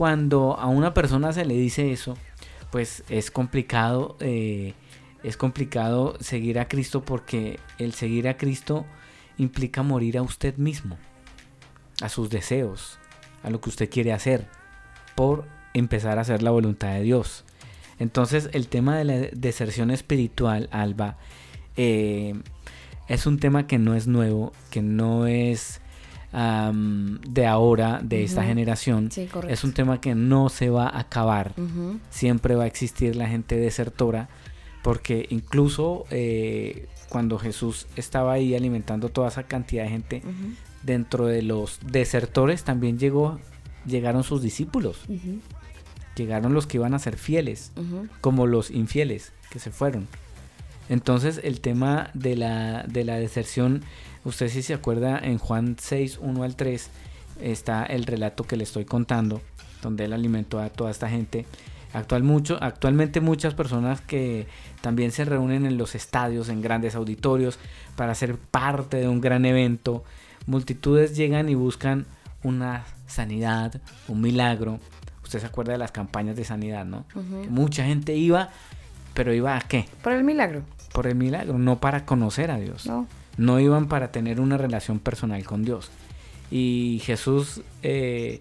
cuando a una persona se le dice eso, pues es complicado, eh, es complicado seguir a Cristo porque el seguir a Cristo implica morir a usted mismo, a sus deseos, a lo que usted quiere hacer, por empezar a hacer la voluntad de Dios. Entonces el tema de la deserción espiritual, Alba, eh, es un tema que no es nuevo, que no es de ahora, de esta generación. Sí, es un tema que no se va a acabar. Siempre va a existir la gente desertora, porque incluso eh, cuando Jesús estaba ahí alimentando toda esa cantidad de gente, dentro de los desertores también llegó llegaron sus discípulos, llegaron los que iban a ser fieles, como los infieles que se fueron. Entonces el tema de la, de la deserción, usted si se acuerda en Juan 6, 1 al 3, está el relato que le estoy contando, donde él alimentó a toda esta gente. Actual mucho, actualmente muchas personas que también se reúnen en los estadios, en grandes auditorios, para ser parte de un gran evento. Multitudes llegan y buscan una sanidad, un milagro. Usted se acuerda de las campañas de sanidad, ¿no? Mucha gente iba, pero iba a qué? Por el milagro. Por el milagro, no para conocer a Dios. No. No iban para tener una relación personal con Dios. Y Jesús eh,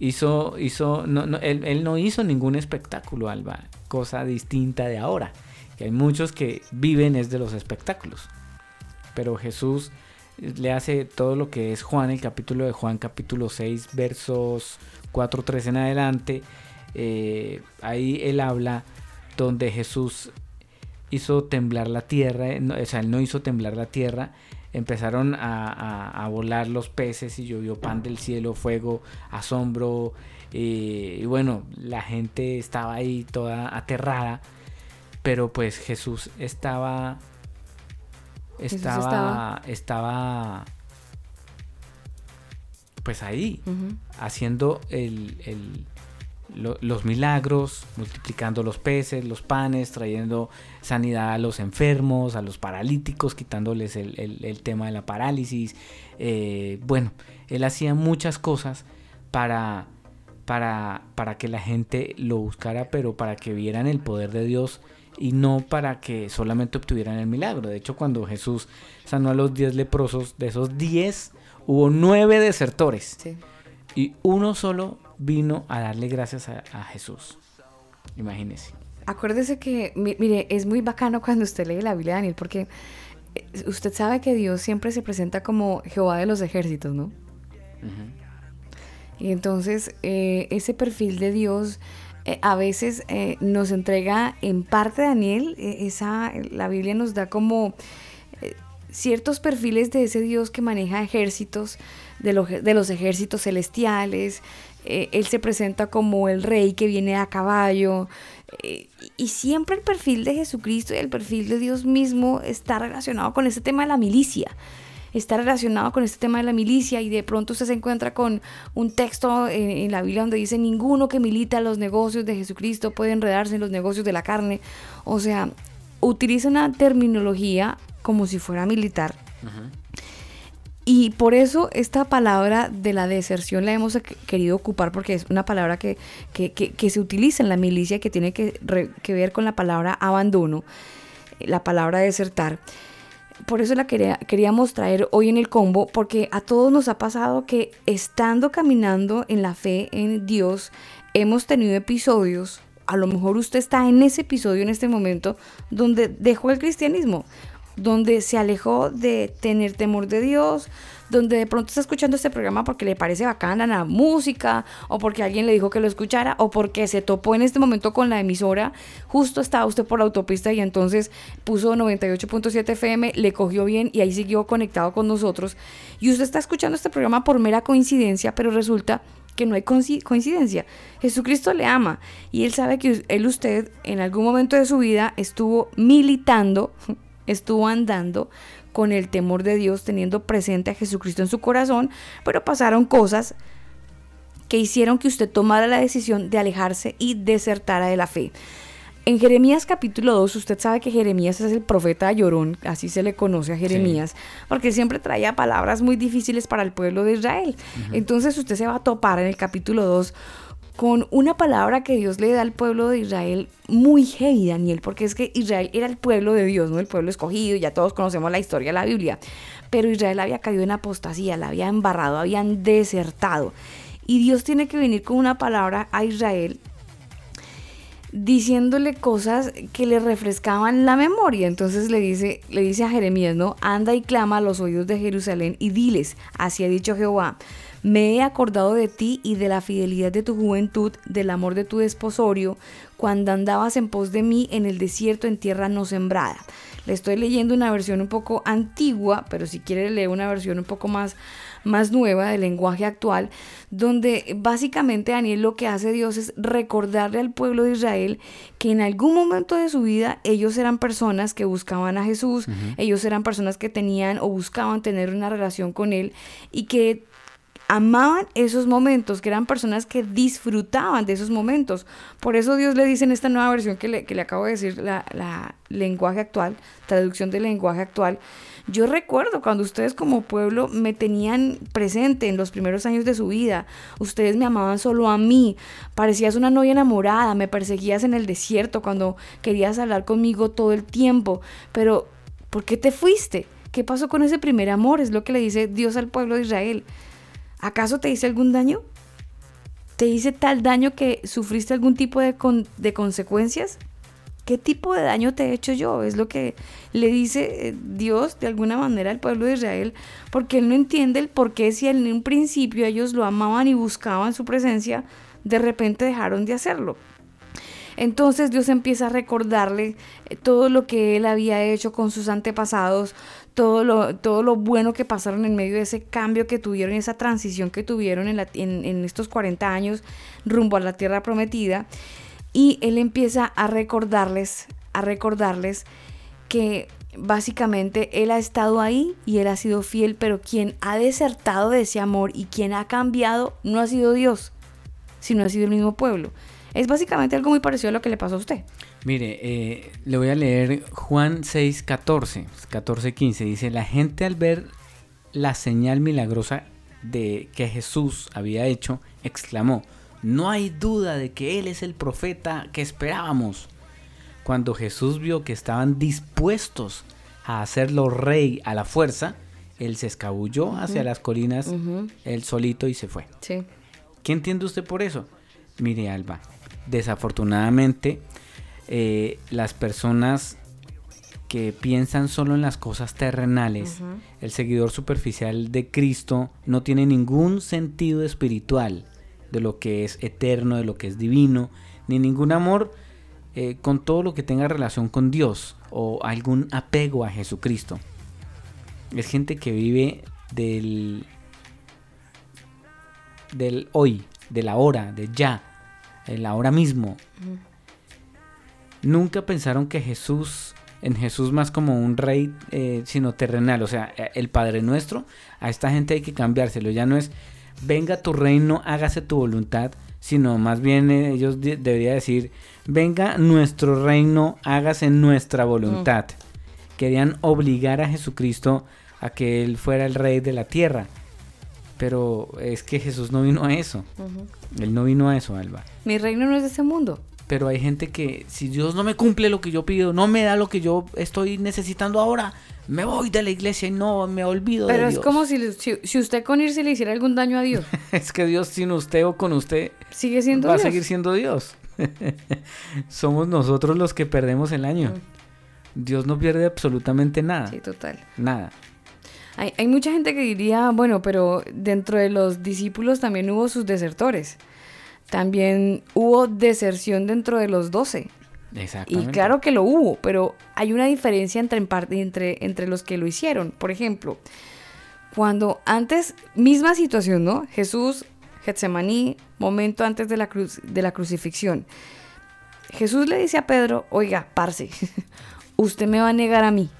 hizo, hizo no, no, él, él no hizo ningún espectáculo, Alba, cosa distinta de ahora. Que hay muchos que viven es de los espectáculos. Pero Jesús le hace todo lo que es Juan, el capítulo de Juan, capítulo 6, versos 4, 3 en adelante. Eh, ahí él habla donde Jesús hizo temblar la tierra, eh, no, o sea, él no hizo temblar la tierra, empezaron a, a- a volar los peces y llovió pan del cielo, fuego, asombro, eh, y bueno, la gente estaba ahí toda aterrada, pero pues Jesús estaba, Jesús estaba, estaba, pues ahí, haciendo el, el- lo- los milagros, multiplicando los peces, los panes, trayendo sanidad a los enfermos, a los paralíticos, quitándoles el, el- el tema de la parálisis. Eh, bueno, él hacía muchas cosas para, para, para que la gente lo buscara, pero para que vieran el poder de Dios y no para que solamente obtuvieran el milagro. De hecho, cuando Jesús sanó a los 10 leprosos, de esos 10 hubo 9 desertores. Y uno solo vino a darle gracias a, a Jesús. Imagínese. Acuérdese que, mi- mire, es muy bacano cuando usted lee la Biblia, Daniel, porque eh, usted sabe que Dios siempre se presenta como Jehová de los ejércitos, ¿no? Y entonces eh, ese perfil de Dios eh, a veces eh, nos entrega en parte Daniel, esa, la Biblia nos da como ciertos perfiles de ese Dios que maneja ejércitos, de, lo- de los ejércitos celestiales. Eh, él se presenta como el rey que viene a caballo. eh, y siempre el perfil de Jesucristo y el perfil de Dios mismo está relacionado con ese tema de la milicia está relacionado con este tema de la milicia y de pronto usted se encuentra con un texto en, en la Biblia donde dice ninguno que milita los negocios de Jesucristo puede enredarse en los negocios de la carne. O sea, utiliza una terminología como si fuera militar. Y por eso esta palabra de la deserción la hemos que- querido ocupar porque es una palabra que, que- que- se utiliza en la milicia que tiene que, re- ver con la palabra abandono, la palabra desertar. Por eso la quería, queríamos traer hoy en el combo, porque a todos nos ha pasado que estando caminando en la fe en Dios, hemos tenido episodios, a lo mejor usted está en ese episodio en este momento, donde dejó el cristianismo, donde se alejó de tener temor de Dios, donde de pronto está escuchando este programa porque le parece bacana la música, o porque alguien le dijo que lo escuchara, o porque se topó en este momento con la emisora, justo estaba usted por la autopista y entonces puso 98.7 FM, le cogió bien y ahí siguió conectado con nosotros. Y usted está escuchando este programa por mera coincidencia, pero resulta que no hay coinci- coincidencia. Jesucristo le ama y él sabe que él usted en algún momento de su vida estuvo militando, estuvo andando con el temor de Dios, teniendo presente a Jesucristo en su corazón, pero pasaron cosas que hicieron que usted tomara la decisión de alejarse y desertara de la fe. En Jeremías capítulo 2, usted sabe que Jeremías es el profeta llorón, así se le conoce a Jeremías, porque siempre traía palabras muy difíciles para el pueblo de Israel. Entonces usted se va a topar en el capítulo 2 con una palabra que Dios le da al pueblo de Israel muy heavy, Daniel, porque es que Israel era el pueblo de Dios, ¿no? El pueblo escogido, ya todos conocemos la historia de la Biblia, pero Israel había caído en apostasía, la había embarrado, habían desertado. Y Dios tiene que venir con una palabra a Israel diciéndole cosas que le refrescaban la memoria. Entonces le dice, le dice a Jeremías, ¿no? Anda y clama a los oídos de Jerusalén y diles, así ha dicho Jehová, me he acordado de ti y de la fidelidad de tu juventud, del amor de tu desposorio, cuando andabas en pos de mí en el desierto en tierra no sembrada. Le estoy leyendo una versión un poco antigua, pero si quiere leer una versión un poco más, más nueva del lenguaje actual, donde básicamente Daniel lo que hace Dios es recordarle al pueblo de Israel que en algún momento de su vida ellos eran personas que buscaban a Jesús, ellos eran personas que tenían o buscaban tener una relación con Él y que amaban esos momentos, que eran personas que disfrutaban de esos momentos. Por eso Dios le dice en esta nueva versión que le, que le acabo de decir, la, la lenguaje actual, traducción del lenguaje actual, yo recuerdo cuando ustedes como pueblo me tenían presente en los primeros años de su vida. Ustedes me amaban solo a mí. Parecías una novia enamorada. Me perseguías en el desierto cuando querías hablar conmigo todo el tiempo. Pero, ¿por qué te fuiste? ¿Qué pasó con ese primer amor? Es lo que le dice Dios al pueblo de Israel. ¿Acaso te hice algún daño? ¿Te hice tal daño que sufriste algún tipo de, de consecuencias? ¿Qué tipo de daño te he hecho yo? Es lo que le dice eh, Dios de alguna manera al pueblo de Israel, porque él no entiende el por qué si en un principio ellos lo amaban y buscaban su presencia, de repente dejaron de hacerlo. Entonces Dios empieza a recordarle eh, todo lo que él había hecho con sus antepasados, todo lo, todo lo bueno que pasaron en medio de ese cambio que tuvieron, esa transición que tuvieron en, en estos 40 años rumbo a la tierra prometida. Y él empieza a recordarles, a recordarles que básicamente él ha estado ahí y él ha sido fiel, pero quien ha desertado de ese amor y quien ha cambiado no ha sido Dios, sino ha sido el mismo pueblo. Es básicamente algo muy parecido a lo que le pasó a usted. Mire, eh, le voy a leer Juan 6, 14, 14, 15. Dice, la gente al ver la señal milagrosa de que Jesús había hecho, exclamó, no hay duda de que Él es el profeta que esperábamos. Cuando Jesús vio que estaban dispuestos a hacerlo rey a la fuerza, Él se escabulló hacia las colinas, él solito y se fue. Sí. ¿Qué entiende usted por eso? Mire, Alba, desafortunadamente eh, las personas que piensan solo en las cosas terrenales, el seguidor superficial de Cristo no tiene ningún sentido espiritual de lo que es eterno, de lo que es divino, ni ningún amor eh, con todo lo que tenga relación con Dios o algún apego a Jesucristo. Es gente que vive del del hoy, de la hora, de ya, el ahora mismo. Nunca pensaron que Jesús, en Jesús más como un rey, eh, sino terrenal, o sea, eh, el Padre Nuestro, a esta gente hay que cambiárselo, ya no es, venga tu reino, hágase tu voluntad, sino más bien eh, ellos de- debería decir, venga nuestro reino, hágase nuestra voluntad. Querían obligar a Jesucristo a que Él fuera el rey de la tierra. Pero es que Jesús no vino a eso. Él no vino a eso, Alba. Mi reino no es de este mundo. Pero hay gente que si Dios no me cumple lo que yo pido, no me da lo que yo estoy necesitando ahora, me voy de la iglesia y no me olvido Pero de es Dios. como si, si, si usted con irse le hiciera algún daño a Dios. es que Dios sin usted o con usted Sigue siendo va Dios. a seguir siendo Dios. Somos nosotros los que perdemos el año. Dios no pierde absolutamente nada. Sí, total. Nada. Hay, hay mucha gente que diría, bueno, pero dentro de los discípulos también hubo sus desertores. También hubo deserción dentro de los doce. Y Exactamente. claro que lo hubo, pero hay una diferencia entre, entre, entre los que lo hicieron. Por ejemplo, cuando antes, misma situación, ¿no? Jesús, Getsemaní, momento antes de la, cruz, de la crucifixión. Jesús le dice a Pedro, oiga, parce, usted me va a negar a mí.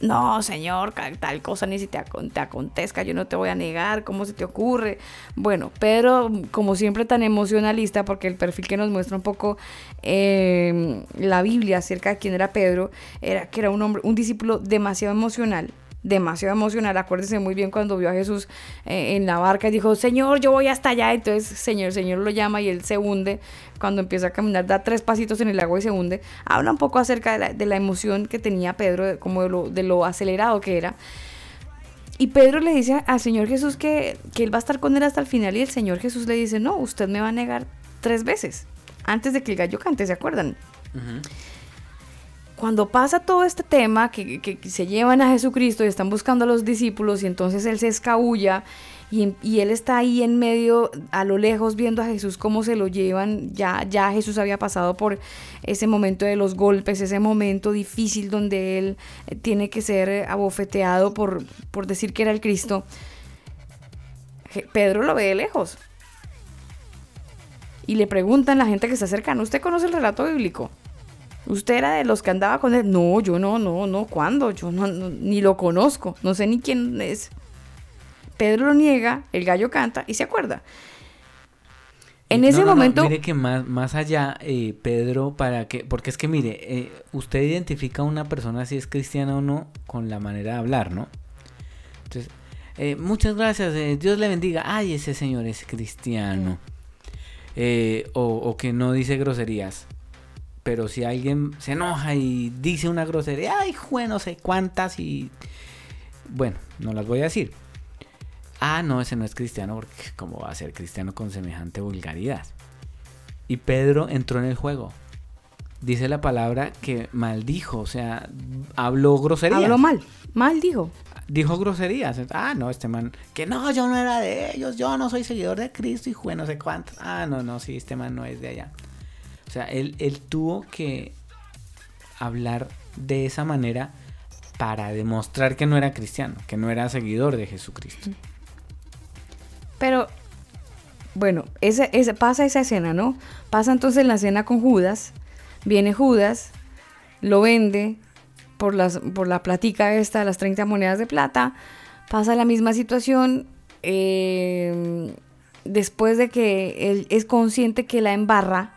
No, señor, tal cosa ni si te, te acontezca, yo no te voy a negar, ¿cómo se te ocurre? Bueno, Pedro, como siempre tan emocionalista, porque el perfil que nos muestra un poco eh, la Biblia acerca de quién era Pedro, era que era un hombre, un discípulo demasiado emocional, demasiado emocional. Acuérdese muy bien cuando vio a Jesús eh, en la barca y dijo, Señor, yo voy hasta allá. Entonces, Señor, Señor lo llama y él se hunde. Cuando empieza a caminar, da tres pasitos en el agua y se hunde. Habla un poco acerca de la, emoción que tenía Pedro, como de lo, acelerado que era. Y Pedro le dice al Señor Jesús que, que él va a estar con él hasta el final y el Señor Jesús le dice, no, usted me va a negar tres veces antes de que el gallo cante, ¿se acuerdan? Cuando pasa todo este tema, que, se llevan a Jesucristo y están buscando a los discípulos y entonces él se escabulla y, él está ahí en medio, a lo lejos, viendo a Jesús cómo se lo llevan, ya, ya Jesús había pasado por ese momento de los golpes, ese momento difícil donde él eh, tiene que ser abofeteado por, por decir que era el Cristo. Pedro lo ve de lejos. Y le preguntan la gente que está cercana, ¿usted conoce el relato bíblico? ¿Usted era de los que andaba con él? No, yo no, no, no, ¿cuándo? Yo no, no, ni lo conozco, no sé ni quién es. Pedro lo niega, el gallo canta y se acuerda. En ese no, no, momento, mire que más, más allá, eh, Pedro, para que, porque es que mire, eh, usted identifica a una persona si es cristiana o no con la manera de hablar, ¿no? Entonces, eh, muchas gracias, Dios le bendiga. Ay, ese señor es cristiano. O, o que no dice groserías. Pero si alguien se enoja y dice una grosería, ay, jue, no sé cuántas y... Bueno, no las voy a decir. Ah, no, ese no es cristiano porque ¿cómo va a ser cristiano con semejante vulgaridad? Y Pedro entró en el juego. Dice la palabra que maldijo, o sea, habló groserías. habló mal, mal dijo. Dijo groserías. Ah, no, este man, que no, yo no era de ellos, yo no soy seguidor de Cristo y jue no sé cuántos. Ah, no, no, sí, este man no es de allá. O sea, él, él tuvo que hablar de esa manera para demostrar que no era cristiano, que no era seguidor de Jesucristo. Pero, bueno, pasa esa escena, ¿no? Pasa entonces la escena con Judas. Viene Judas, lo vende por, las, por la platica esta, las 30 monedas de plata. Pasa la misma situación. eh, después de que él es consciente que la embarra,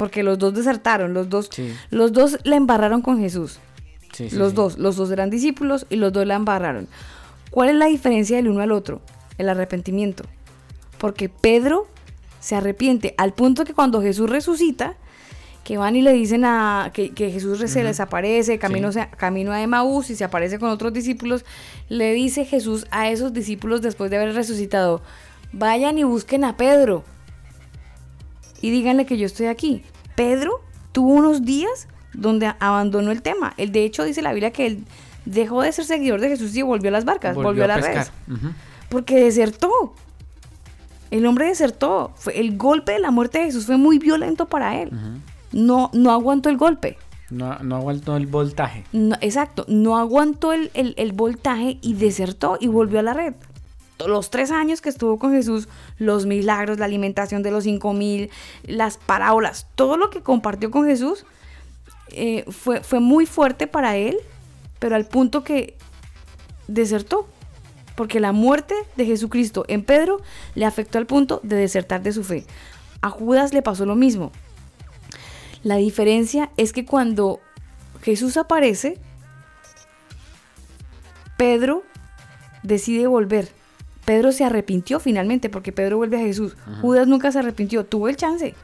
porque los dos desertaron, los dos, Sí. los dos la embarraron con Jesús. Sí, sí, los dos, los dos eran discípulos y los dos la embarraron. ¿Cuál es la diferencia del uno al otro? El arrepentimiento. Porque Pedro se arrepiente al punto que cuando Jesús resucita, que van y le dicen a que, que Jesús se Ujú. les aparece, camino, Sí. camino a Emaús y se aparece con otros discípulos, le dice Jesús a esos discípulos después de haber resucitado, vayan y busquen a Pedro y díganle que yo estoy aquí. Pedro tuvo unos días donde abandonó el tema. Él de hecho dice la Biblia que él dejó de ser seguidor de Jesús y volvió a las barcas, volvió, a las redes. Porque desertó. El hombre desertó. Fue, el golpe de la muerte de Jesús fue muy violento para él. No, no aguantó el golpe. No, no aguantó el voltaje. No, exacto, no aguantó el, el- el voltaje y desertó y volvió a la red. Los tres años que estuvo con Jesús, los milagros, la alimentación de los cinco mil, las parábolas, todo lo que compartió con Jesús eh, fue, fue muy fuerte para él, pero al punto que desertó. Porque la muerte de Jesucristo en Pedro le afectó al punto de desertar de su fe. A Judas le pasó lo mismo. La diferencia es que cuando Jesús aparece, Pedro decide volver. Pedro se arrepintió finalmente porque Pedro vuelve a Jesús. Ajá. Judas nunca se arrepintió, tuvo el chance.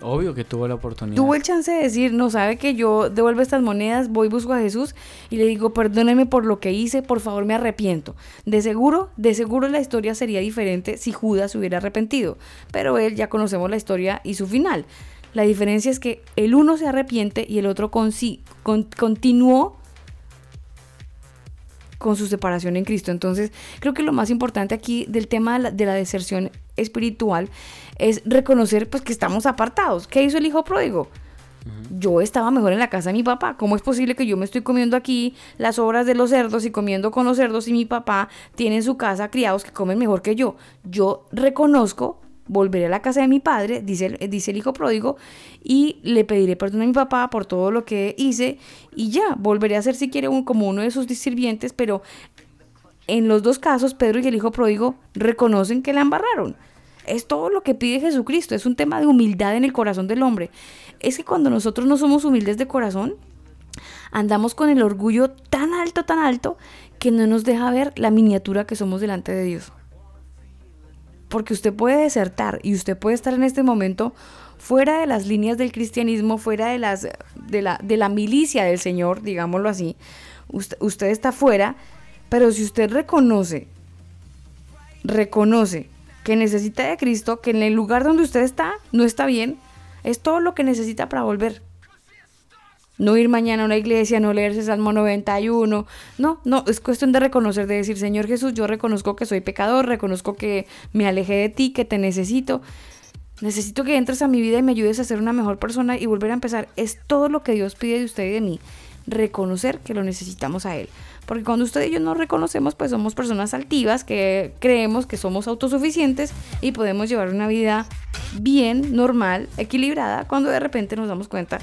Obvio que tuvo la oportunidad. Tuvo el chance de decir, no sabe que yo devuelvo estas monedas, voy busco a Jesús y le digo, perdóneme por lo que hice, por favor me arrepiento. De seguro, de seguro la historia sería diferente si Judas hubiera arrepentido, pero él ya conocemos la historia y su final. La diferencia es que el uno se arrepiente y el otro consi- con- continuó con su separación en Cristo. Entonces, creo que lo más importante aquí del tema de la, de la deserción espiritual es reconocer pues que estamos apartados. ¿Qué hizo el hijo pródigo? Yo estaba mejor en la casa de mi papá. ¿Cómo es posible que yo me estoy comiendo aquí las obras de los cerdos y comiendo con los cerdos y mi papá tiene en su casa criados que comen mejor que yo? Yo reconozco, volveré a la casa de mi padre, dice el, dice el hijo pródigo, y le pediré perdón a mi papá por todo lo que hice y ya, volveré a ser si quiere un, como uno de sus sirvientes, pero en los dos casos, Pedro y el hijo pródigo reconocen que la embarraron. Es todo lo que pide Jesucristo, es un tema de humildad en el corazón del hombre. Es que cuando nosotros no somos humildes de corazón, andamos con el orgullo tan alto, tan alto, que no nos deja ver la miniatura que somos delante de Dios. Porque usted puede desertar y usted puede estar en este momento fuera de las líneas del cristianismo, fuera de, las, de, la, de la milicia del Señor, digámoslo así. Usted, usted está fuera, pero si usted reconoce, reconoce que necesita de Cristo, que en el lugar donde usted está no está bien, es todo lo que necesita para volver. No ir mañana a una iglesia, no leerse Salmo 91. No, no, es cuestión de reconocer, de decir, Señor Jesús, yo reconozco que soy pecador, reconozco que me alejé de ti, que te necesito. Necesito que entres a mi vida y me ayudes a ser una mejor persona y volver a empezar. Es todo lo que Dios pide de usted y de mí. Reconocer que lo necesitamos a Él. Porque cuando usted y yo no reconocemos, pues somos personas altivas que creemos que somos autosuficientes y podemos llevar una vida bien, normal, equilibrada, cuando de repente nos damos cuenta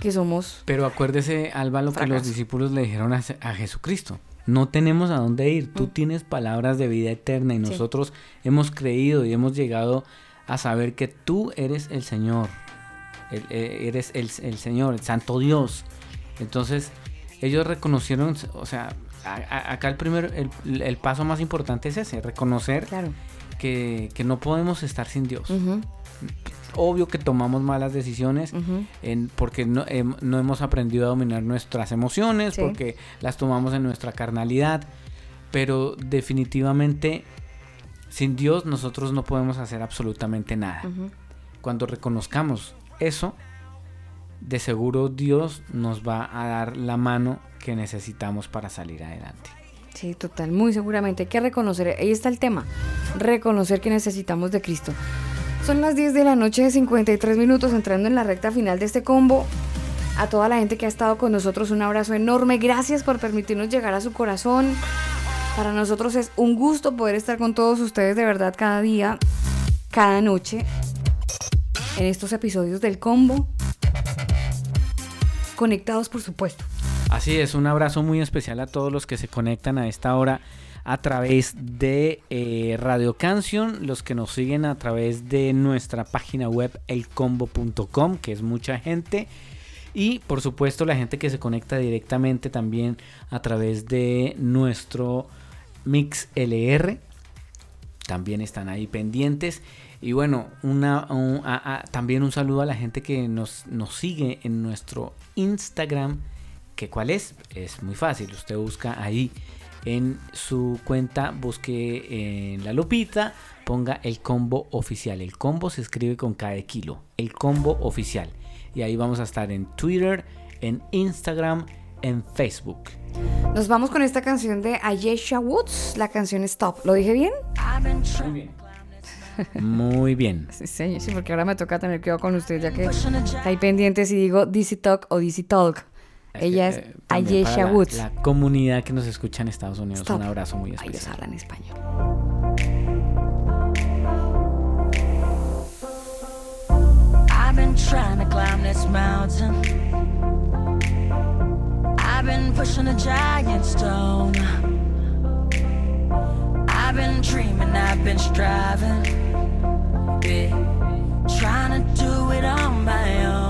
que somos... Pero acuérdese, Alba, lo que los discípulos le dijeron a, a Jesucristo. No tenemos a dónde ir. Tú tienes palabras de vida eterna y Mm. Sí. nosotros hemos creído y hemos llegado a saber que tú eres el Señor. El- eh, eres el, el Señor, el Santo Dios. Entonces, ellos reconocieron, o sea, a- a- acá el primer, el, el paso más importante es ese, reconocer que, que no podemos estar sin Dios. Obvio que tomamos malas decisiones en- porque no, hem- no hemos aprendido a dominar nuestras emociones, Sí. porque las tomamos en nuestra carnalidad, pero definitivamente sin Dios nosotros no podemos hacer absolutamente nada. Cuando reconozcamos eso, de seguro Dios nos va a dar la mano que necesitamos para salir adelante. Sí, total, muy seguramente. Hay que reconocer, ahí está el tema, reconocer que necesitamos de Cristo. Son las 10 de la noche de 53 minutos entrando en la recta final de este combo. A toda la gente que ha estado con nosotros, un abrazo enorme. Gracias por permitirnos llegar a su corazón. Para nosotros es un gusto poder estar con todos ustedes de verdad cada día, cada noche, en estos episodios del combo. Conectados, por supuesto. Así es, un abrazo muy especial a todos los que se conectan a esta hora a través de eh, Radio Canción, los que nos siguen a través de nuestra página web elcombo.com, que es mucha gente, y por supuesto la gente que se conecta directamente también a través de nuestro Mix LR, también están ahí pendientes. Y bueno, una, también un saludo a la gente que nos, nos sigue en nuestro Instagram. ¿Que cuál es? Es muy fácil. Usted busca ahí en su cuenta, busque en la lupita, ponga el combo oficial. El combo se escribe con cada kilo. El combo oficial. Y ahí vamos a estar en Twitter, en Instagram, en Facebook. Nos vamos con esta canción de Ayesha Woods, la canción Stop. ¿Lo dije bien? Muy bien. Muy bien. Sí, sí, sí, porque ahora me toca tener cuidado con usted, ya que está ahí pendiente si digo DC Talk o DC Talk. Ella es Eh, Ayesha la- Woods. La comunidad que nos escucha en Estados Unidos. Stop. Un abrazo muy Ellos especial. hablan español. I've been trying to climb this mountain. I've been pushing a giant stone. I've been dreaming, I've been striving. Yeah, trying to do it on my own.